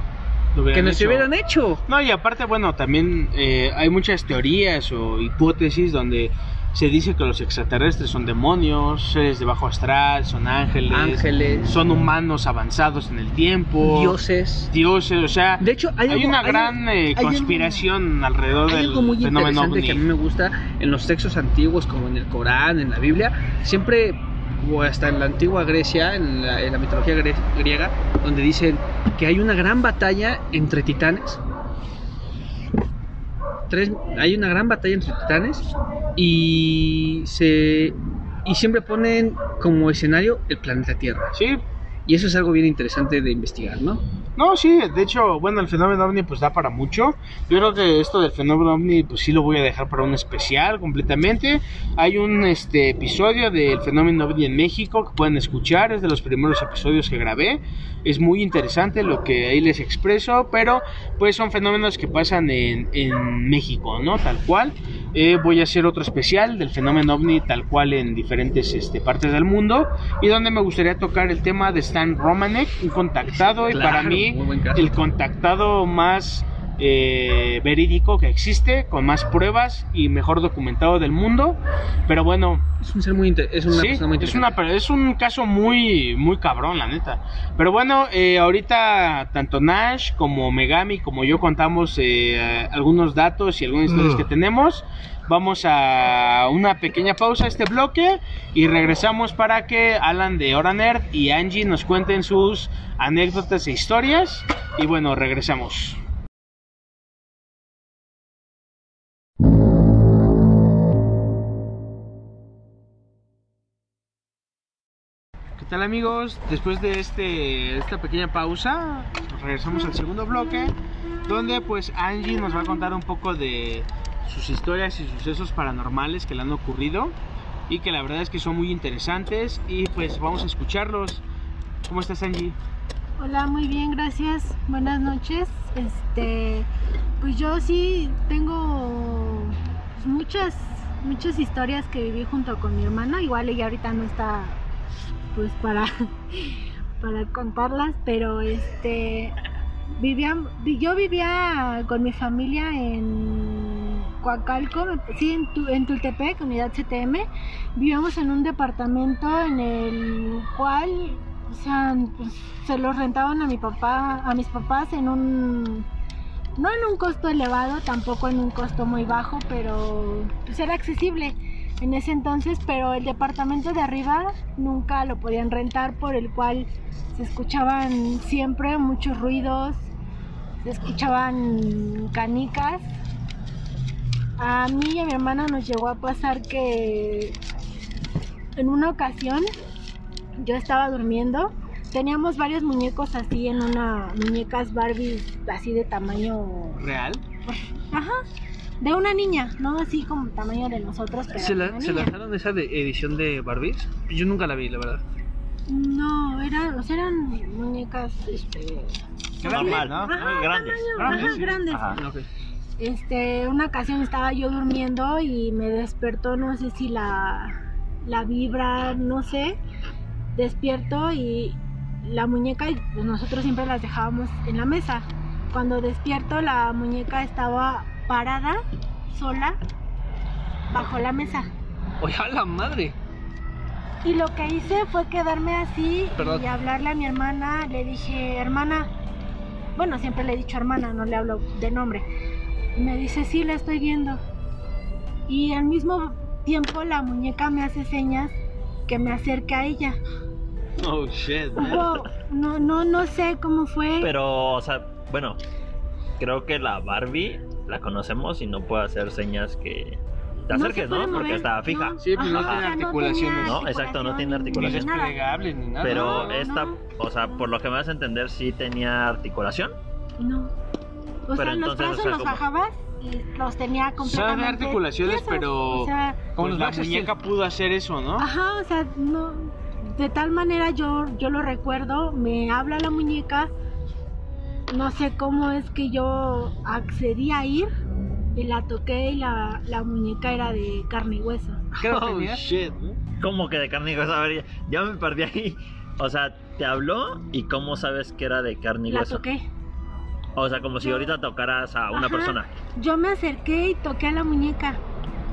que nos hecho. hubieran hecho. No, y aparte, bueno, también eh, hay muchas teorías o hipótesis donde se dice que los extraterrestres son demonios, seres de bajo astral, son ángeles, Ángeles, son humanos avanzados en el tiempo, dioses. dioses, o sea, De hecho, hay, hay, algo- una hay- gran eh, hay algo- conspiración alrededor Hay del algo muy fenómeno interesante que a mí me gusta en los textos antiguos, como en el Corán, en la Biblia, siempre, o hasta en la antigua Grecia, en la, en la mitología gre- griega, donde dicen que hay una gran batalla entre titanes. Tres, hay una gran batalla entre titanes y se y siempre ponen como escenario el planeta Tierra. Sí, Y eso es algo bien interesante de investigar, ¿no? No, sí, de hecho, bueno, el fenómeno ovni pues da para mucho. Yo creo que esto del fenómeno ovni pues sí lo voy a dejar para un especial completamente. Hay un este episodio del fenómeno ovni en México que pueden escuchar, es de los primeros episodios que grabé. Es muy interesante lo que ahí les expreso, pero pues son fenómenos que pasan en, en México, ¿no? Tal cual. Eh, voy a hacer otro especial del fenómeno ovni tal cual en diferentes este, partes del mundo y donde me gustaría tocar el tema de Stan Romanek, un contactado y para mí el contactado más eh, verídico que existe, con más pruebas y mejor documentado del mundo. Pero bueno, Es un ser muy inter- es una sí, persona muy es, interesante. una, es un caso muy, muy cabrón, la neta. Pero bueno, eh, ahorita tanto Nash como Megami, como yo contamos eh, algunos datos y algunas historias que tenemos. Vamos a una pequeña pausa a este bloque y regresamos para que Alan de Hora Nerd y Angie nos cuenten sus anécdotas e historias. Y bueno, regresamos. ¿Qué tal amigos? Después de este, esta pequeña pausa, regresamos al segundo bloque, donde pues Angie nos va a contar un poco de sus historias y sucesos paranormales que le han ocurrido y que la verdad es que son muy interesantes y pues vamos a escucharlos. ¿Cómo estás Angie? Hola, muy bien, gracias. Buenas noches. Este, pues yo sí tengo pues, muchas muchas historias que viví junto con mi hermana. Igual ella ahorita no está pues para (laughs) para contarlas, pero este vivía yo vivía con mi familia en Coacalco, sí, en, Tu- en Tultepec, unidad CTM. Vivíamos en un departamento en el cual o sea, pues, se los rentaban a mi papá, a mis papás en un no en un costo elevado, tampoco en un costo muy bajo, pero pues era accesible en ese entonces, pero el departamento de arriba nunca lo podían rentar por el cual se escuchaban siempre muchos ruidos, se escuchaban canicas. A mí y a mi hermana nos llegó a pasar que en una ocasión yo estaba durmiendo. Teníamos varios muñecos así en una muñecas Barbie así de tamaño, ¿Real? ajá, de una niña, no así como tamaño de nosotros, pero ¿Se, la- ¿Se lanzaron esa de edición de Barbies? Yo nunca la vi, la verdad. No, eran, o sea, eran muñecas, este, Normal, ¿no? Ajá, grandes. tamaño, grandes, ajá, grandes. Ajá. Este, una ocasión estaba yo durmiendo y me despertó, no sé si la, la vibra, no sé. Despierto y la muñeca, pues nosotros siempre las dejábamos en la mesa. Cuando despierto, la muñeca estaba parada, sola, bajo la mesa. Oye, a la madre. Y lo que hice fue quedarme así Perdón. y hablarle a mi hermana. Le dije, hermana, bueno, siempre le he dicho hermana, no le hablo de nombre. Me dice, sí, la estoy viendo. Y al mismo tiempo la muñeca me hace señas que me acerque a ella. Oh shit. No, no, no sé cómo fue. Pero, o sea, bueno, creo que la Barbie la conocemos y no puede hacer señas que te acerques, ¿no? Porque está fija. no. Sí, pues no tiene articulaciones. No, exacto, no tiene Ni articulación. nada. desplegables ni nada. Pero No, esta, no, o sea, por lo que me vas a entender, sí tenía articulación. No. O Pero sea, los brazos los bajabas y los tenía completamente. articulaciones, tiesos. pero- O sea, Como los la muñeca pudo hacer eso, ¿no? Ajá, o sea, no, de tal manera yo, yo lo recuerdo, me habla la muñeca, no sé cómo es que yo accedí a ir y la toqué y la, la muñeca era de carne y hueso. ¿Qué Oh, shit. ¿Cómo que de carne y hueso? A ver, ya, ya me perdí ahí. O sea, te habló y cómo sabes que era de carne y La hueso. toqué. O sea, como si ahorita tocaras a una Ajá. persona. Yo me acerqué y toqué a la muñeca.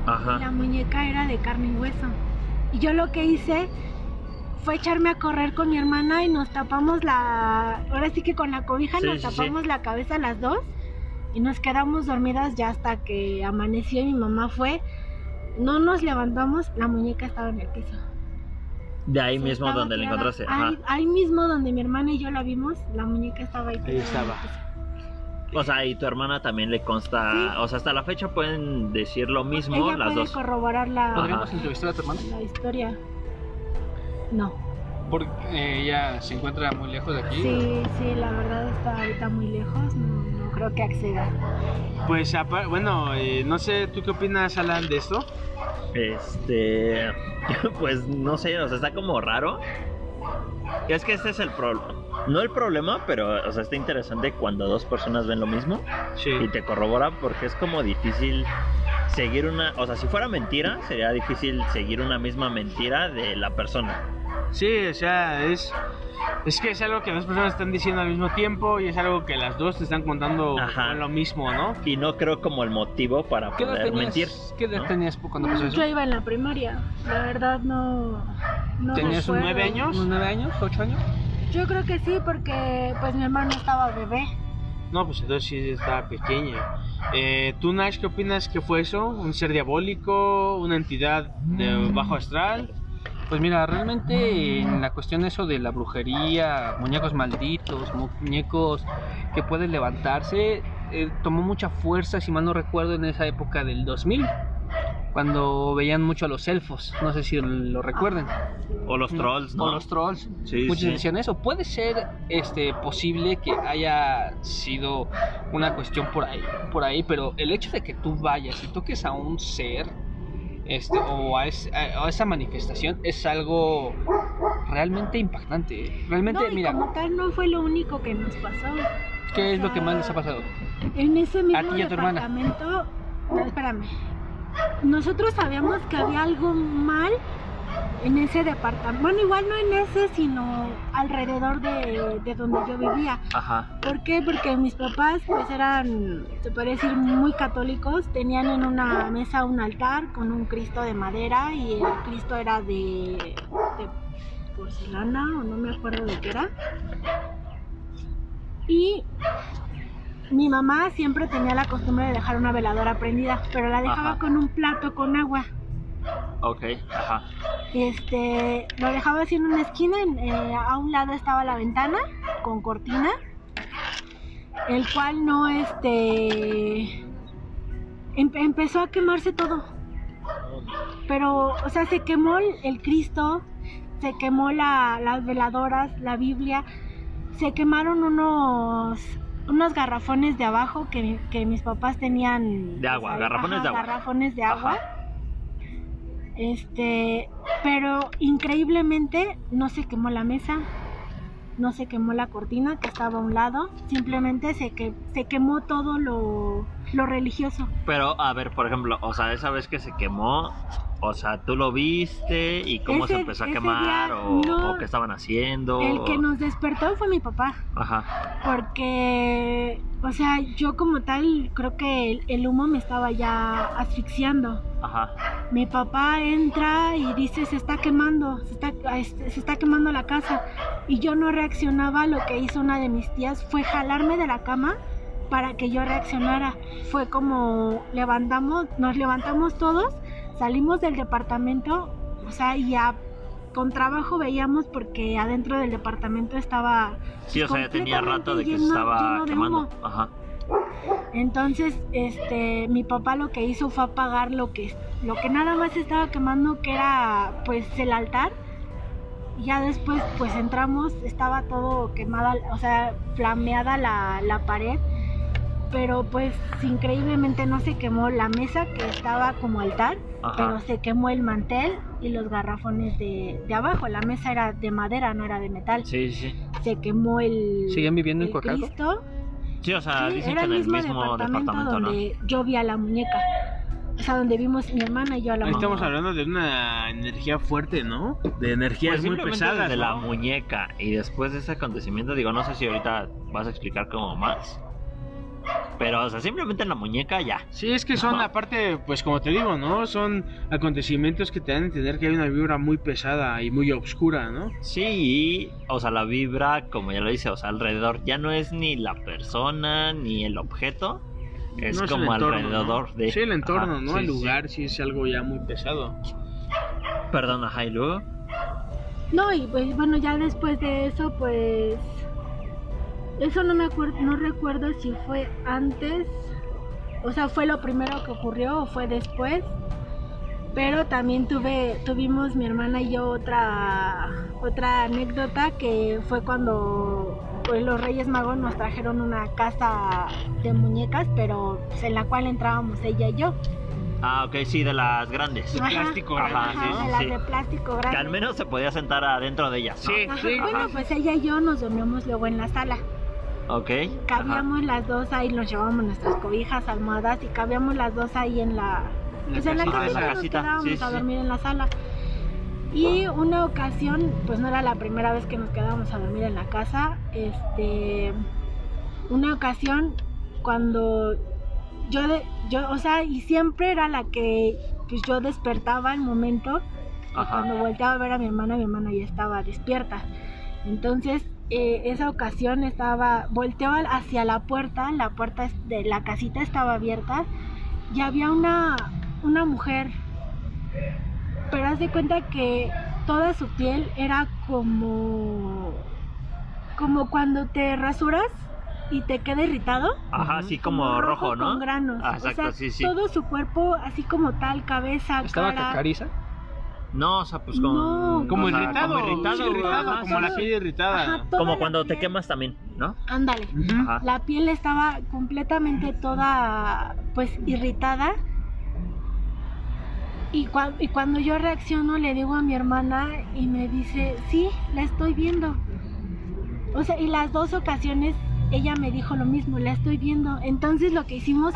y Ajá. la muñeca era de carne y hueso. Y yo lo que hice fue echarme a correr con mi hermana y nos tapamos la... Ahora sí que con la cobija Sí, nos sí, sí. tapamos la cabeza las dos y nos quedamos dormidas ya hasta que amaneció y mi mamá fue. No nos levantamos, la muñeca estaba en el piso. De ahí Sí, mismo donde la encontraste. Ajá. Ahí, ahí mismo donde mi hermana y yo la vimos, la muñeca estaba ahí. el estaba. O sea, y tu hermana también le consta. Sí. O sea, hasta la fecha pueden decir lo mismo Ella las puede dos. corroborar la, ¿Podríamos entrevistar a tu hermana? la historia. No. Porque ella se encuentra muy lejos de aquí. Sí, sí, la verdad está ahorita muy lejos, no, no creo que acceda. Pues, bueno, eh, no sé, ¿tú qué opinas, Alan, de esto? Este. (laughs) Pues no sé, o sea, está como raro. Es que ese es el problema. No el problema, pero, o sea, está interesante cuando dos personas ven lo mismo Sí. y te corroboran porque es como difícil seguir una. O sea, si fuera mentira, sería difícil seguir una misma mentira de la persona. Sí, o sea, es, es que es algo que las personas están diciendo al mismo tiempo y es algo que las dos te están contando Ajá. lo mismo, ¿no? Y no creo como el motivo para ¿Qué edad poder tenías, mentir. ¿qué edad ¿no? tenías cuando pasó eso? Yo iba en la primaria, la verdad no... no ¿Tenías nueve años? ¿Unos nueve años? ¿Ocho años? Yo creo que sí, porque pues mi hermano estaba bebé. No, pues entonces sí estaba pequeña. Eh, ¿Tú, Nash, qué opinas que fue eso? ¿Un ser diabólico? ¿Una entidad de bajo astral? Pues mira, realmente en la cuestión eso de la brujería, muñecos malditos, mu- muñecos que pueden levantarse, eh, tomó mucha fuerza, si mal no recuerdo, en esa época del 2000, cuando veían mucho a los elfos, no sé si lo recuerden. O los trolls, ¿no? O los trolls. Sí, Muchos sí. decían eso. Puede ser este posible que haya sido una cuestión por ahí, por ahí, pero el hecho de que tú vayas y toques a un ser este o a, es- a- a esa manifestación es algo realmente impactante. Realmente, No, y mira, como tal no fue lo único que nos pasó. ¿qué es lo que más les ha pasado? En ese mismo ti y a tu hermana. No, espérame. Nosotros sabíamos que había algo mal en ese departamento. Bueno, igual no en ese, sino alrededor de, de donde yo vivía. Ajá. ¿Por qué? Porque mis papás pues eran, se podría decir, muy católicos. Tenían en una mesa un altar con un Cristo de madera y el Cristo era de, de porcelana o no me acuerdo de qué era. Y mi mamá siempre tenía la costumbre de dejar una veladora prendida, pero la dejaba Ajá. con un plato con agua. Ok, ajá. Este, lo dejaba así en una esquina, eh, a un lado estaba la ventana con cortina, el cual no, este, em- empezó a quemarse todo. Pero, o sea, se quemó el, el Cristo, se quemó la- las veladoras, la Biblia, se quemaron unos unos garrafones de abajo que, que mis papás tenían De agua, o sea, garrafones de agua. garrafones de agua Ajá. este, pero increíblemente no se quemó la mesa, no se quemó la cortina que estaba a un lado, simplemente se, que, se quemó todo lo, lo religioso. Pero, a ver, por ejemplo, o sea, esa vez que se quemó, o sea, ¿tú lo viste y cómo se empezó a quemar o, no. o qué estaban haciendo? El que nos despertó fue mi papá, Ajá. porque, o sea, yo como tal creo que el, el humo me estaba ya asfixiando. Ajá. Mi papá entra y dice se está quemando, se está, se está quemando la casa. Y yo no reaccionaba, lo que hizo una de mis tías fue jalarme de la cama para que yo reaccionara. Fue como levantamos, nos levantamos todos, salimos del departamento, o sea, y ya con trabajo veíamos porque adentro del departamento estaba Sí, o sea, ya tenía rato de que se lleno- estaba lleno quemando. Ajá. Entonces, este, mi papá lo que hizo fue apagar lo que, lo que nada más estaba quemando, que era pues el altar. Ya después, pues entramos, estaba todo quemada, o sea, flameada la, la pared. Pero pues increíblemente no se quemó la mesa que estaba como altar, Ajá. pero se quemó el mantel y los garrafones de, de abajo. La mesa era de madera, no era de metal. Sí, sí. Se quemó el, ¿Siguen viviendo en el Coacalco? Cristo. Sí, o sea, Sí, dicen era que en el mismo, mismo departamento, departamento, ¿no? donde yo vi a la muñeca. O sea, donde vimos mi hermana y yo a la Ahí muñeca. estamos hablando de una energía fuerte, ¿no? De energías Pues muy pesadas. de la muñeca y después de ese acontecimiento, digo, no sé si ahorita vas a explicar como más. Pero, o sea, simplemente en la muñeca ya. Sí, es que son, aparte, pues como te digo, ¿no? Son acontecimientos que te dan a entender que hay una vibra muy pesada y muy oscura, ¿no? Sí, y, o sea, la vibra, como ya lo dice, o sea, alrededor ya no es ni la persona ni el objeto, es No como entorno, alrededor ¿no? de. Sí, el entorno, Ajá, ¿no? sí, el sí. lugar sí es algo ya muy pesado. Perdón, ajá, y luego. No, y pues bueno, ya después de eso, pues. Eso no me acuerdo, no recuerdo si fue antes, o sea, fue lo primero que ocurrió o fue después. Pero también tuve, tuvimos mi hermana y yo otra, otra anécdota que fue cuando pues, los Reyes Magos nos trajeron una casa de muñecas, pero pues, en la cual entrábamos ella y yo. Ah, ok, sí, de las grandes. De plástico, Ajá, ¿verdad? Ajá, sí, de las sí. de plástico Que grande. al menos se podía sentar adentro de ellas. ¿no? Sí, Ajá, sí. bueno, pues ella y yo nos dormimos luego en la sala. Ok. ajá. Cabíamos las dos ahí, nos llevábamos nuestras cobijas, almohadas y cabíamos las dos ahí en la, pues en la casita. Ah, en la nos quedábamos sí, a sí. dormir en la sala. Y una ocasión, pues no era la primera vez que nos quedábamos a dormir en la casa, este, una ocasión cuando yo, de- yo, o sea, y siempre era la que, pues yo despertaba al momento y Ajá. cuando volteaba a ver a mi hermana, mi hermana ya estaba despierta. Entonces, eh, esa ocasión estaba, volteó hacia la puerta, la puerta de la casita estaba abierta y había una, una mujer. Pero haz de cuenta que toda su piel era como, como cuando te rasuras y te queda irritado. Ajá, así como rojo, ¿no? Con granos. Ah, o exacto, sea, sí, sí. todo su cuerpo así como tal, cabeza, ¿Estaba cara. cacariza? No, o sea, pues con. No, Como o sea, irritado, Como irritado, sí, irritado, ajá, como la piel irritada. Ajá, Como cuando te quemas también, ¿no? Ándale. La piel estaba completamente toda pues irritada. Y, cua- y cuando yo reacciono le digo a mi hermana y me dice, sí, la estoy viendo. O sea, y las dos ocasiones ella me dijo lo mismo, la estoy viendo. Entonces lo que hicimos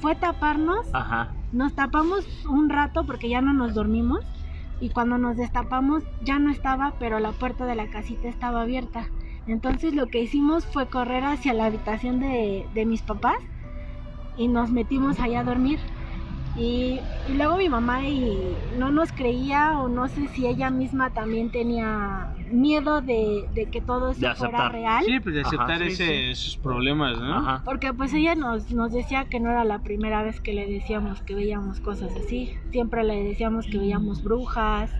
fue taparnos, Ajá. nos tapamos un rato porque ya no nos dormimos. Y cuando nos destapamos ya no estaba, pero la puerta de la casita estaba abierta. Entonces lo que hicimos fue correr hacia la habitación de, de mis papás y nos metimos allá a dormir. Y, y luego mi mamá y no nos creía o no sé si ella misma también tenía miedo de, de que todo eso De fuera real. Sí, pues de Ajá, aceptar sí, ese- sí. esos problemas, ¿no? Ajá. Porque pues ella nos, nos decía que no era la primera vez que le decíamos que veíamos cosas así. Siempre le decíamos que veíamos brujas,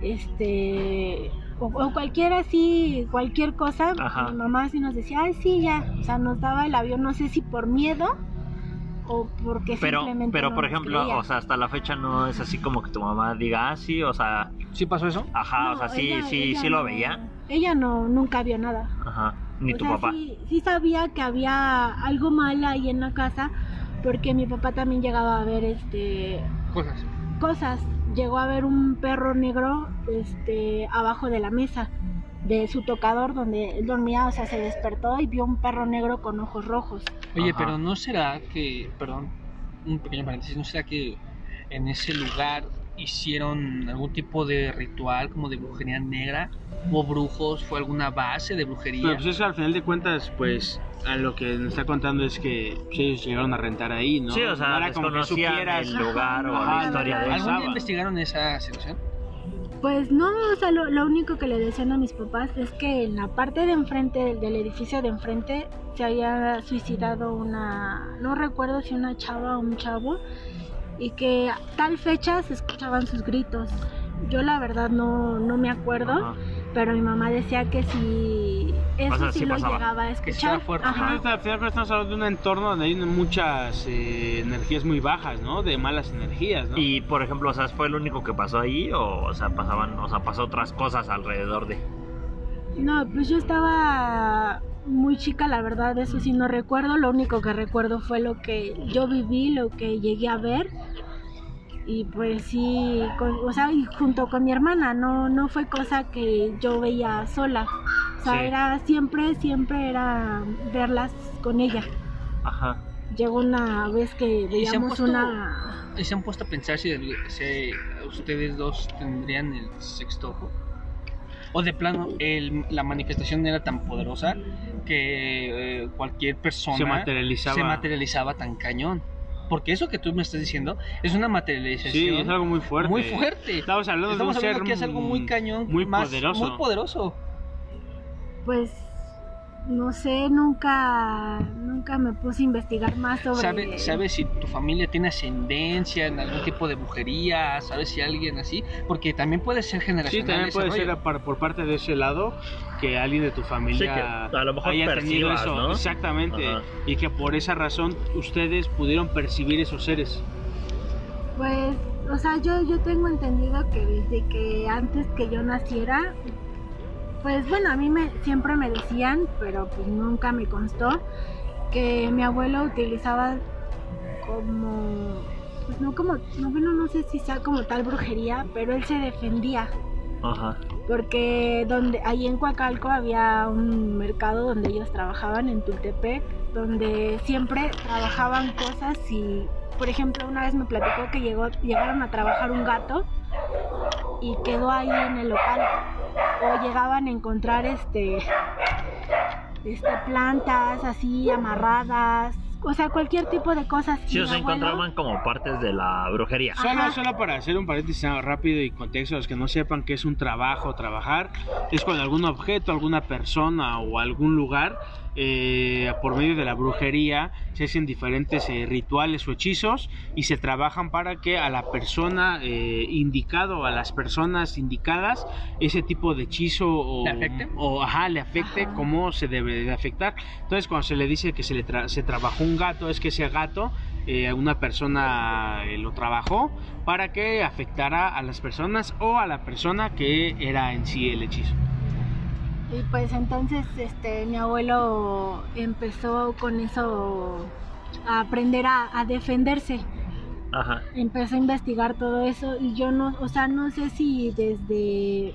este, o, o cualquier así, cualquier cosa. Ajá. Mi mamá sí nos decía, ay sí, ya. O sea, nos daba el avión, no sé si por miedo o porque Pero, simplemente pero no por ejemplo, creía. o sea, hasta la fecha no es así como que tu mamá diga, ah, sí, o sea, ¿Sí pasó eso? ajá, o sea, sí, ella- sí, ella sí lo no- veía. Ella no, nunca vio nada. Ajá. Ni O tu sea, papá. Sí, sí sabía que había algo mal ahí en la casa, porque mi papá también llegaba a ver este Cosas. cosas. Llegó a ver un perro negro este abajo de la mesa de su tocador donde él dormía, o sea, se despertó y vio un perro negro con ojos rojos. Oye, Ajá. pero ¿no será que, perdón, un pequeño paréntesis, ¿no será que en ese lugar hicieron algún tipo de ritual como de brujería negra? ¿Hubo brujos? ¿Fue alguna base de brujería? Pero pues eso al final de cuentas, pues a lo que nos está contando es que pues, ellos llegaron a rentar ahí, ¿no? Sí, o sea, No era como que supieras. el lugar o Ajá, la historia de no, eso. ¿Algún día Sábado. investigaron esa situación? Pues no, o sea, lo, único que le decían a mis papás es que en la parte de enfrente del, edificio de enfrente se había suicidado una, no recuerdo si una chava o un chavo, y que a tal fecha se escuchaban sus gritos. Yo la verdad no, no me acuerdo. Pero mi mamá decía que si eso sí, sí lo llegaba a Que escuchar. estaba fuerte. Ajá. Al final estamos hablando de un entorno donde hay muchas eh, energías muy bajas, ¿no? De malas energías, ¿no? Y por ejemplo, o sea, ¿fue lo único que pasó ahí o, o sea, pasaban, o sea, pasó otras cosas alrededor de? No, pues yo estaba muy chica, la verdad, eso sí no recuerdo. Lo único que recuerdo fue lo que yo viví, lo que llegué a ver. Y pues sí, con- o sea, y junto con mi hermana, no, no fue cosa que yo veía sola. O sea, Sí. era siempre, siempre era verlas con ella. Ajá. Llegó una vez que se han veíamos puesto- una... ¿Y ¿Se han puesto a pensar si, si ustedes dos tendrían el sexto ojo? o de plano el- la manifestación era tan poderosa que eh, cualquier persona Se materializaba. se materializaba tan cañón. Porque eso que tú me estás diciendo es una materialización Sí, es algo muy fuerte. muy fuerte. Estamos hablando Estamos de un hablando ser que es algo muy cañón, muy más- poderoso. muy poderoso. Pues no sé, nunca nunca me puse a investigar más sobre ¿Sabe- ¿Sabes si tu familia tiene ascendencia en algún tipo de brujería? ¿Sabes si alguien así? Porque también puede ser Sí, generacional. también ese puede ser par- por parte de ese lado que alguien de tu familia Sí, que a lo mejor haya tenido eso, ¿no? exactamente, Ajá. y que por esa razón ustedes pudieron percibir esos seres. Pues, o sea, yo, yo tengo entendido que desde que antes que yo naciera, pues bueno, a mí me, siempre me decían, pero pues nunca me constó, que mi abuelo utilizaba como, pues no como, no, bueno, no sé si sea como tal brujería, pero él se defendía. Ajá. Porque donde ahí en Coacalco había un mercado donde ellos trabajaban en Tultepec, donde siempre trabajaban cosas y, por ejemplo, una vez me platicó que llegó, llegaron a trabajar un gato y quedó ahí en el local. O llegaban a encontrar este, este plantas así amarradas, o sea, cualquier tipo de cosas. Sí, o abuelo- encontraban como partes de la brujería. Solo, solo para hacer un paréntesis rápido y contexto, los que no sepan que es un trabajo, trabajar, es cuando algún objeto, alguna persona o algún lugar, eh, por medio de la brujería, se hacen diferentes eh, rituales o hechizos y se trabajan para que a la persona eh, indicado a las personas indicadas ese tipo de hechizo o, ¿Le afecte? o ajá, le afecte Ajá. como se debe de afectar. Entonces, cuando se le dice que se le tra- se trabajó un gato, es que ese gato eh, una persona eh, lo trabajó para que afectara a las personas o a la persona que era en sí el hechizo. Y pues entonces este mi abuelo empezó con eso a aprender a, a defenderse. Ajá. Empezó a investigar todo eso y yo no, o sea, no sé si desde,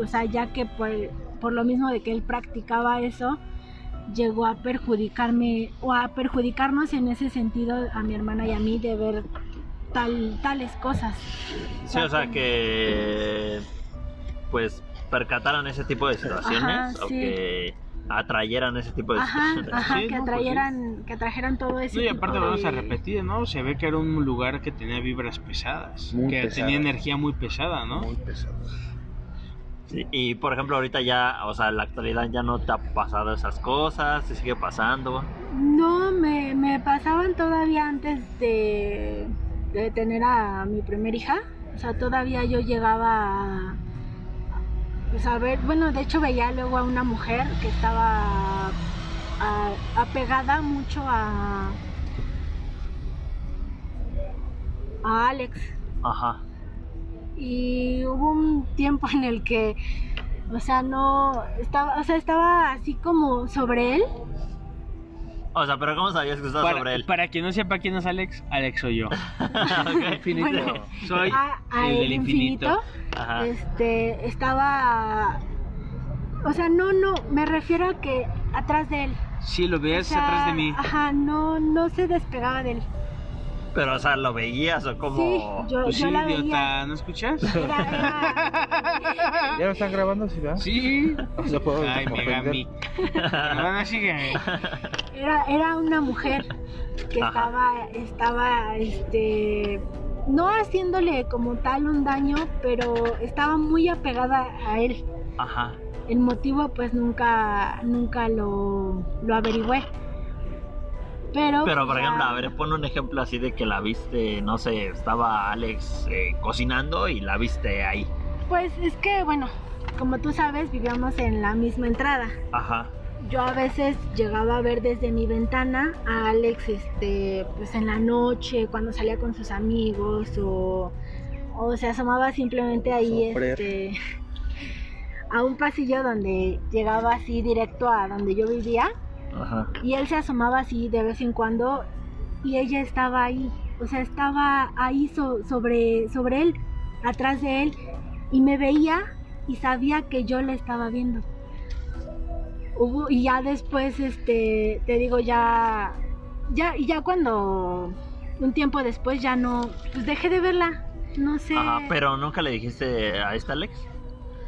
o sea, ya que por, por lo mismo de que él practicaba eso, llegó a perjudicarme o a perjudicarnos en ese sentido a mi hermana y a mí de ver tal, tales cosas. Sí, o sea que pues percataran ese tipo de situaciones Ajá, o sí. que atrayeran ese tipo de Ajá, situaciones. ajá, Sí, que no, pues sí. atrayeran, que atrajeran todo eso. No, y aparte vamos a repetir, ¿no? Se ve que era un lugar que tenía vibras pesadas, Muy que tenía energía muy pesada, ¿no? Muy pesado. Sí, Y por ejemplo ahorita ya, o sea, en la actualidad ya no te ha pasado esas cosas, te sigue pasando. No, me, me pasaban todavía antes de, de tener a mi primer hija. O sea, todavía yo llegaba a, pues a ver, bueno, de hecho veía luego a una mujer que estaba a- apegada mucho a, a Alex. Ajá. Y hubo un tiempo en el que, o sea, no, estaba, o sea, estaba así como sobre él. O sea, pero ¿cómo sabías que estaba Para, sobre él? para quien no sepa quién es Alex, Alex soy yo. (laughs) Bueno, Soy a, a el el del infinito. infinito, Ajá. este, estaba, o sea, no, no, me refiero a que atrás de él. Sí, lo O sea, atrás de mí. Ajá, no, no se despegaba de él. Pero, o sea, ¿lo veías o como Sí, yo, Pues sí, yo la veía. idiota, ¿no escuchas? Era, era- ¿Ya lo están grabando, sí, verdad? Sí. ¿Se puedo Ay? Megami. (laughs) Sigue. (laughs) era, era una mujer que Ajá. estaba, estaba, este, no haciéndole como tal un daño, pero estaba muy apegada a él. Ajá. El motivo pues nunca, nunca lo, lo averigüé. Pero, Pero, por ya- ejemplo, a ver, pon un ejemplo así de que la viste, no sé, estaba Alex eh, cocinando y la viste ahí. Pues es que, bueno, como tú sabes, vivíamos en la misma entrada. Ajá. Yo a veces llegaba a ver desde mi ventana a Alex, este, pues en la noche, cuando salía con sus amigos o, o se asomaba simplemente ahí, este, a un pasillo donde llegaba así directo a donde yo vivía Ajá. y él se asomaba así de vez en cuando y ella estaba ahí, o sea, estaba ahí so- sobre, sobre él, atrás de él y me veía y sabía que yo le estaba viendo. Hubo, y ya después, este, te digo, ya, ya, y ya cuando, un tiempo después ya no, pues dejé de verla, no sé. Ajá, pero nunca le dijiste a este Alex.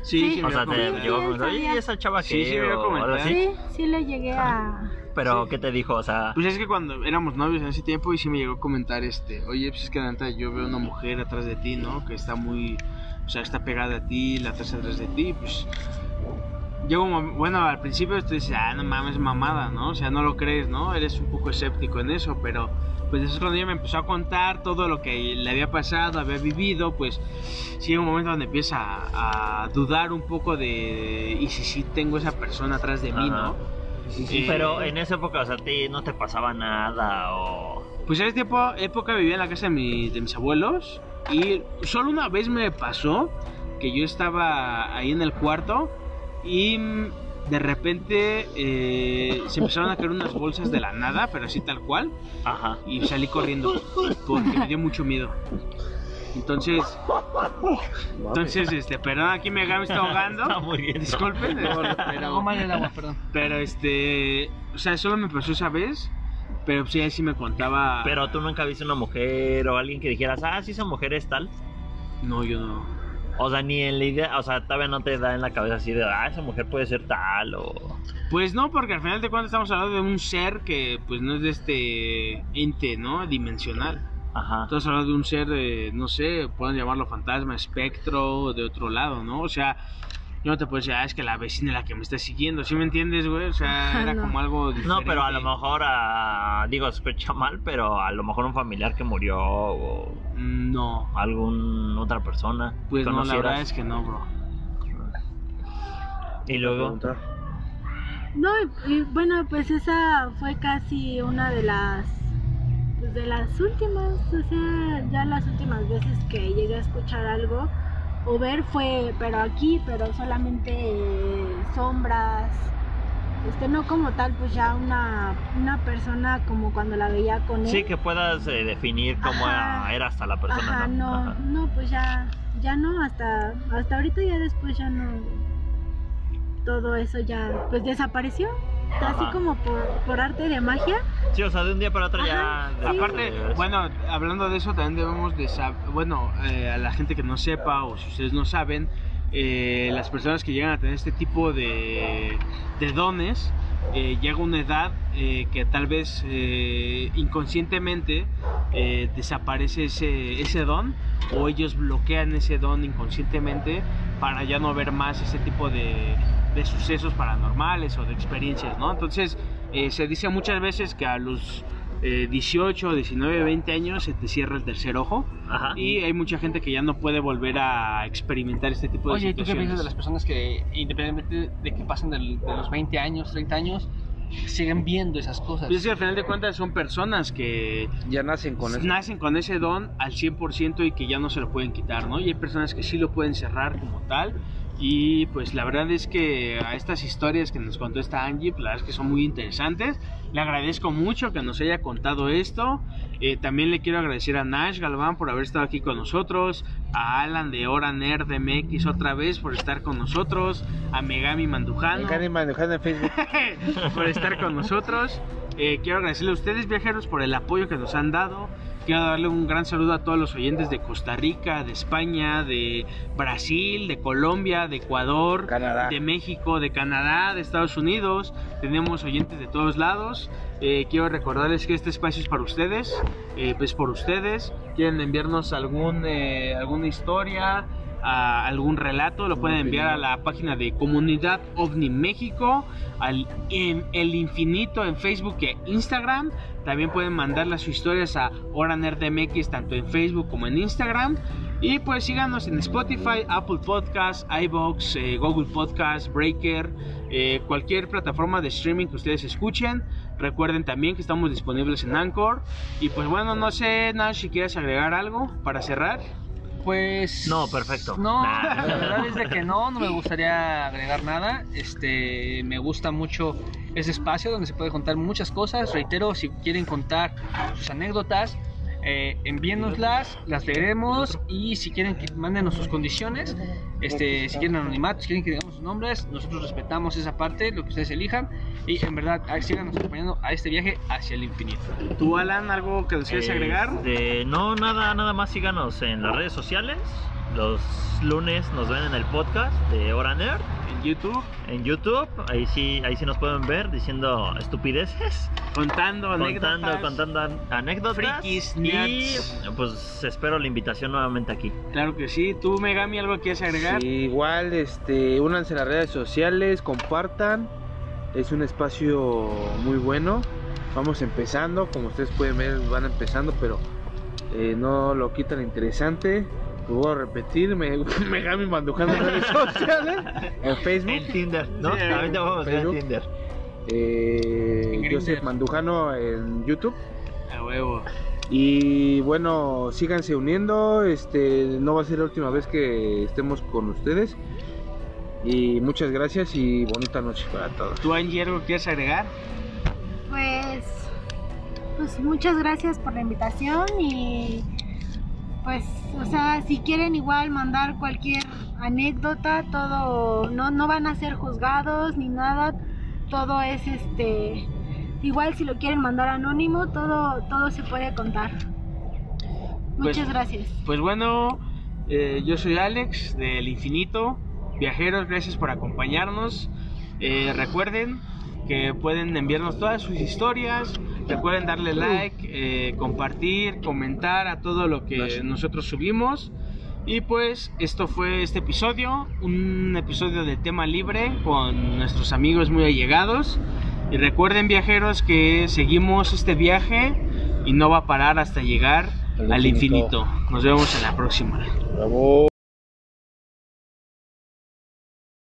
Sí, Sí. sí, O sea, te Sí, llegó a comentar, esa chava Sí, que sí, o. Sí, sí le llegué a... Pero, Sí. ¿qué te dijo? O sea, Pues es que cuando éramos novios en ese tiempo y sí me llegó a comentar este, oye, pues es que la neta yo veo una mujer atrás de ti, ¿no? Que está muy, o sea, está pegada a ti, la atrás atrás de ti, pues mom- bueno, al principio tú dices, ah, no mames, mamada, ¿no? O sea, no lo crees, ¿no? Eres un poco escéptico en eso, pero pues eso es cuando ella me empezó a contar todo lo que le había pasado, había vivido, pues sí llega un momento donde empieza a, a dudar un poco de, y si sí tengo esa persona atrás de mí, Ajá. ¿no? Eh, pero en esa época, o sea, a ti no te pasaba nada o... Pues en esa tiempo, época vivía en la casa de, mi- de mis abuelos y solo una vez me pasó que yo estaba ahí en el cuarto y mm, de repente eh, se empezaron a caer unas bolsas de la nada, pero así tal cual, Ajá. y salí corriendo porque me dio mucho miedo. Entonces, entonces, este, perdón, aquí me me está ahogando. Está muy bien. Disculpen, (laughs) pero, mal el agua, perdón. pero este, o sea, solo me pasó esa vez, pero sí, ahí sí me contaba. Pero tú nunca viste una mujer o alguien que dijeras, ah, sí, esa mujer es tal. No, yo no. O sea, ni en la idea, o sea, todavía no te da en la cabeza así de, ah, esa mujer puede ser tal o... Pues no, porque al final de cuentas estamos hablando de un ser que pues no es de este ente, ¿no? Dimensional. Ajá. Estamos hablando de un ser, de, no sé, pueden llamarlo fantasma, espectro, de otro lado, ¿no? O sea, yo no te puedo decir, ah, es que la vecina es la que me está siguiendo, ¿sí me entiendes, güey? O sea, (laughs) era No. como algo diferente. No, pero a lo mejor, ah, digo, se escucha mal, pero a lo mejor un familiar que murió o Mm, No, algún otra persona. pues no, la verdad es que no, bro. Y luego, No, y, y bueno, pues esa fue casi una de las pues de las últimas, o sea, ya las últimas veces que llegué a escuchar algo o ver fue, pero aquí, pero solamente eh, sombras, este no como tal, pues ya una, una persona como cuando la veía con él. sí que puedas eh, definir cómo Ajá. era, hasta la persona, Ajá, no, Ajá. no, pues ya, ya no, hasta, hasta ahorita ya después ya no, todo eso ya, pues desapareció, así Ajá. como por, por arte de magia. Sí, o sea, de un día para otro Ajá, ya... sí. Aparte, bueno, hablando de eso, también debemos de saber, bueno, eh, a la gente que no sepa o si ustedes no saben, eh, las personas que llegan a tener este tipo de, de dones, eh, llega una edad eh, que tal vez eh, inconscientemente eh, desaparece ese, ese don o ellos bloquean ese don inconscientemente para ya no ver más ese tipo de, de sucesos paranormales o de experiencias, ¿no? Entonces, eh, se dice muchas veces que a los eh, 18, 19, 20 años se te cierra el tercer ojo Ajá. y hay mucha gente que ya no puede volver a experimentar este tipo de Oye, ¿y ¿tú qué situaciones. piensas de las personas que, independientemente de que pasen del- de los 20 años, 30 años, siguen viendo esas cosas? Pues es que al final de cuentas son personas que Ya nacen con eso. nacen con ese don al 100% y que ya no se lo pueden quitar, ¿no? Y hay personas que sí lo pueden cerrar como tal. Y pues la verdad es que a estas historias que nos contó esta Angie, pues, la verdad es que son muy interesantes. Le agradezco mucho que nos haya contado esto. Eh, también le quiero agradecer a Nash Galván por haber estado aquí con nosotros, a Alan de Hora Nerd MX otra vez por estar con nosotros, a Megami Mandujano Dejad manejando en Facebook. (laughs) por estar con nosotros. Eh, quiero agradecerle a ustedes, viajeros, por el apoyo que nos han dado. Quiero darle un gran saludo a todos los oyentes de Costa Rica, de España, de Brasil, de Colombia, de Ecuador, Canadá. de México, de Canadá, de Estados Unidos. Tenemos oyentes de todos lados. Eh, quiero recordarles que este espacio es para ustedes, eh, pues por ustedes. Quieren enviarnos algún, eh, alguna historia, a algún relato, lo pueden enviar a la página de Comunidad OVNI México, al en El Infinito en Facebook e Instagram. También pueden mandarle sus historias a Hora Nerd MX tanto en Facebook como en Instagram. Y pues síganos en Spotify, Apple Podcasts, iBox, eh, Google Podcasts, Breaker, eh, cualquier plataforma de streaming que ustedes escuchen. Recuerden también que estamos disponibles en Anchor. Y pues bueno, no sé, Nash, si quieres agregar algo para cerrar. Pues. No, perfecto. No, Nah. (laughs) la verdad es de que no, no me gustaría agregar nada. Este, me gusta mucho ese espacio donde se puede contar muchas cosas. Reitero, si quieren contar sus anécdotas, eh, envíennoslas, las leeremos y si quieren que manden sus condiciones, este, si quieren anonimato, si quieren que digamos sus nombres, nosotros respetamos esa parte, lo que ustedes elijan y en verdad síganos acompañando a este viaje hacia el infinito. ¿Tú, Alan, algo que desees agregar? Este, no, nada, nada más síganos en las redes sociales. Los lunes nos ven en el podcast de Hora Nerd YouTube, en YouTube. Ahí sí, ahí sí nos pueden ver diciendo estupideces, contando anécdotas. contando, contando an- anécdotas. Frikis, y pues espero la invitación nuevamente aquí. Claro que sí. ¿Tú, Megami, algo quieres agregar? Sí, igual, este, únanse a las redes sociales, compartan. Es un espacio muy bueno. Vamos empezando, como ustedes pueden ver, van empezando, pero eh, no lo quitan interesante. Lo voy a repetir, me, Megami Mandujano en redes sociales, en (laughs) Facebook. En Tinder, ¿no? Sí, te vamos a ver. Tinder. eh. Joseph Mandujano en YouTube. A huevo. Y bueno, síganse uniendo. Este no va a ser la última vez que estemos con ustedes. Y muchas gracias y bonita noche para todos. ¿Tú, Angie, algo quieres agregar? Pues, pues muchas gracias por la invitación y pues, o sea, si quieren igual mandar cualquier anécdota, todo, no, no van a ser juzgados ni nada, todo es este, igual si lo quieren mandar anónimo, todo, todo se puede contar. Pues- Muchas gracias. Pues bueno, eh, yo soy Alex del Infinito. Viajeros, gracias por acompañarnos. Eh, recuerden que pueden enviarnos todas sus historias. Recuerden darle like, eh, compartir, comentar a todo lo que Gracias. nosotros subimos. Y pues esto fue este episodio, un episodio de tema libre con nuestros amigos muy allegados. Y recuerden viajeros que seguimos este viaje y no va a parar hasta llegar Al infinito. Nos vemos en la próxima. Bravo.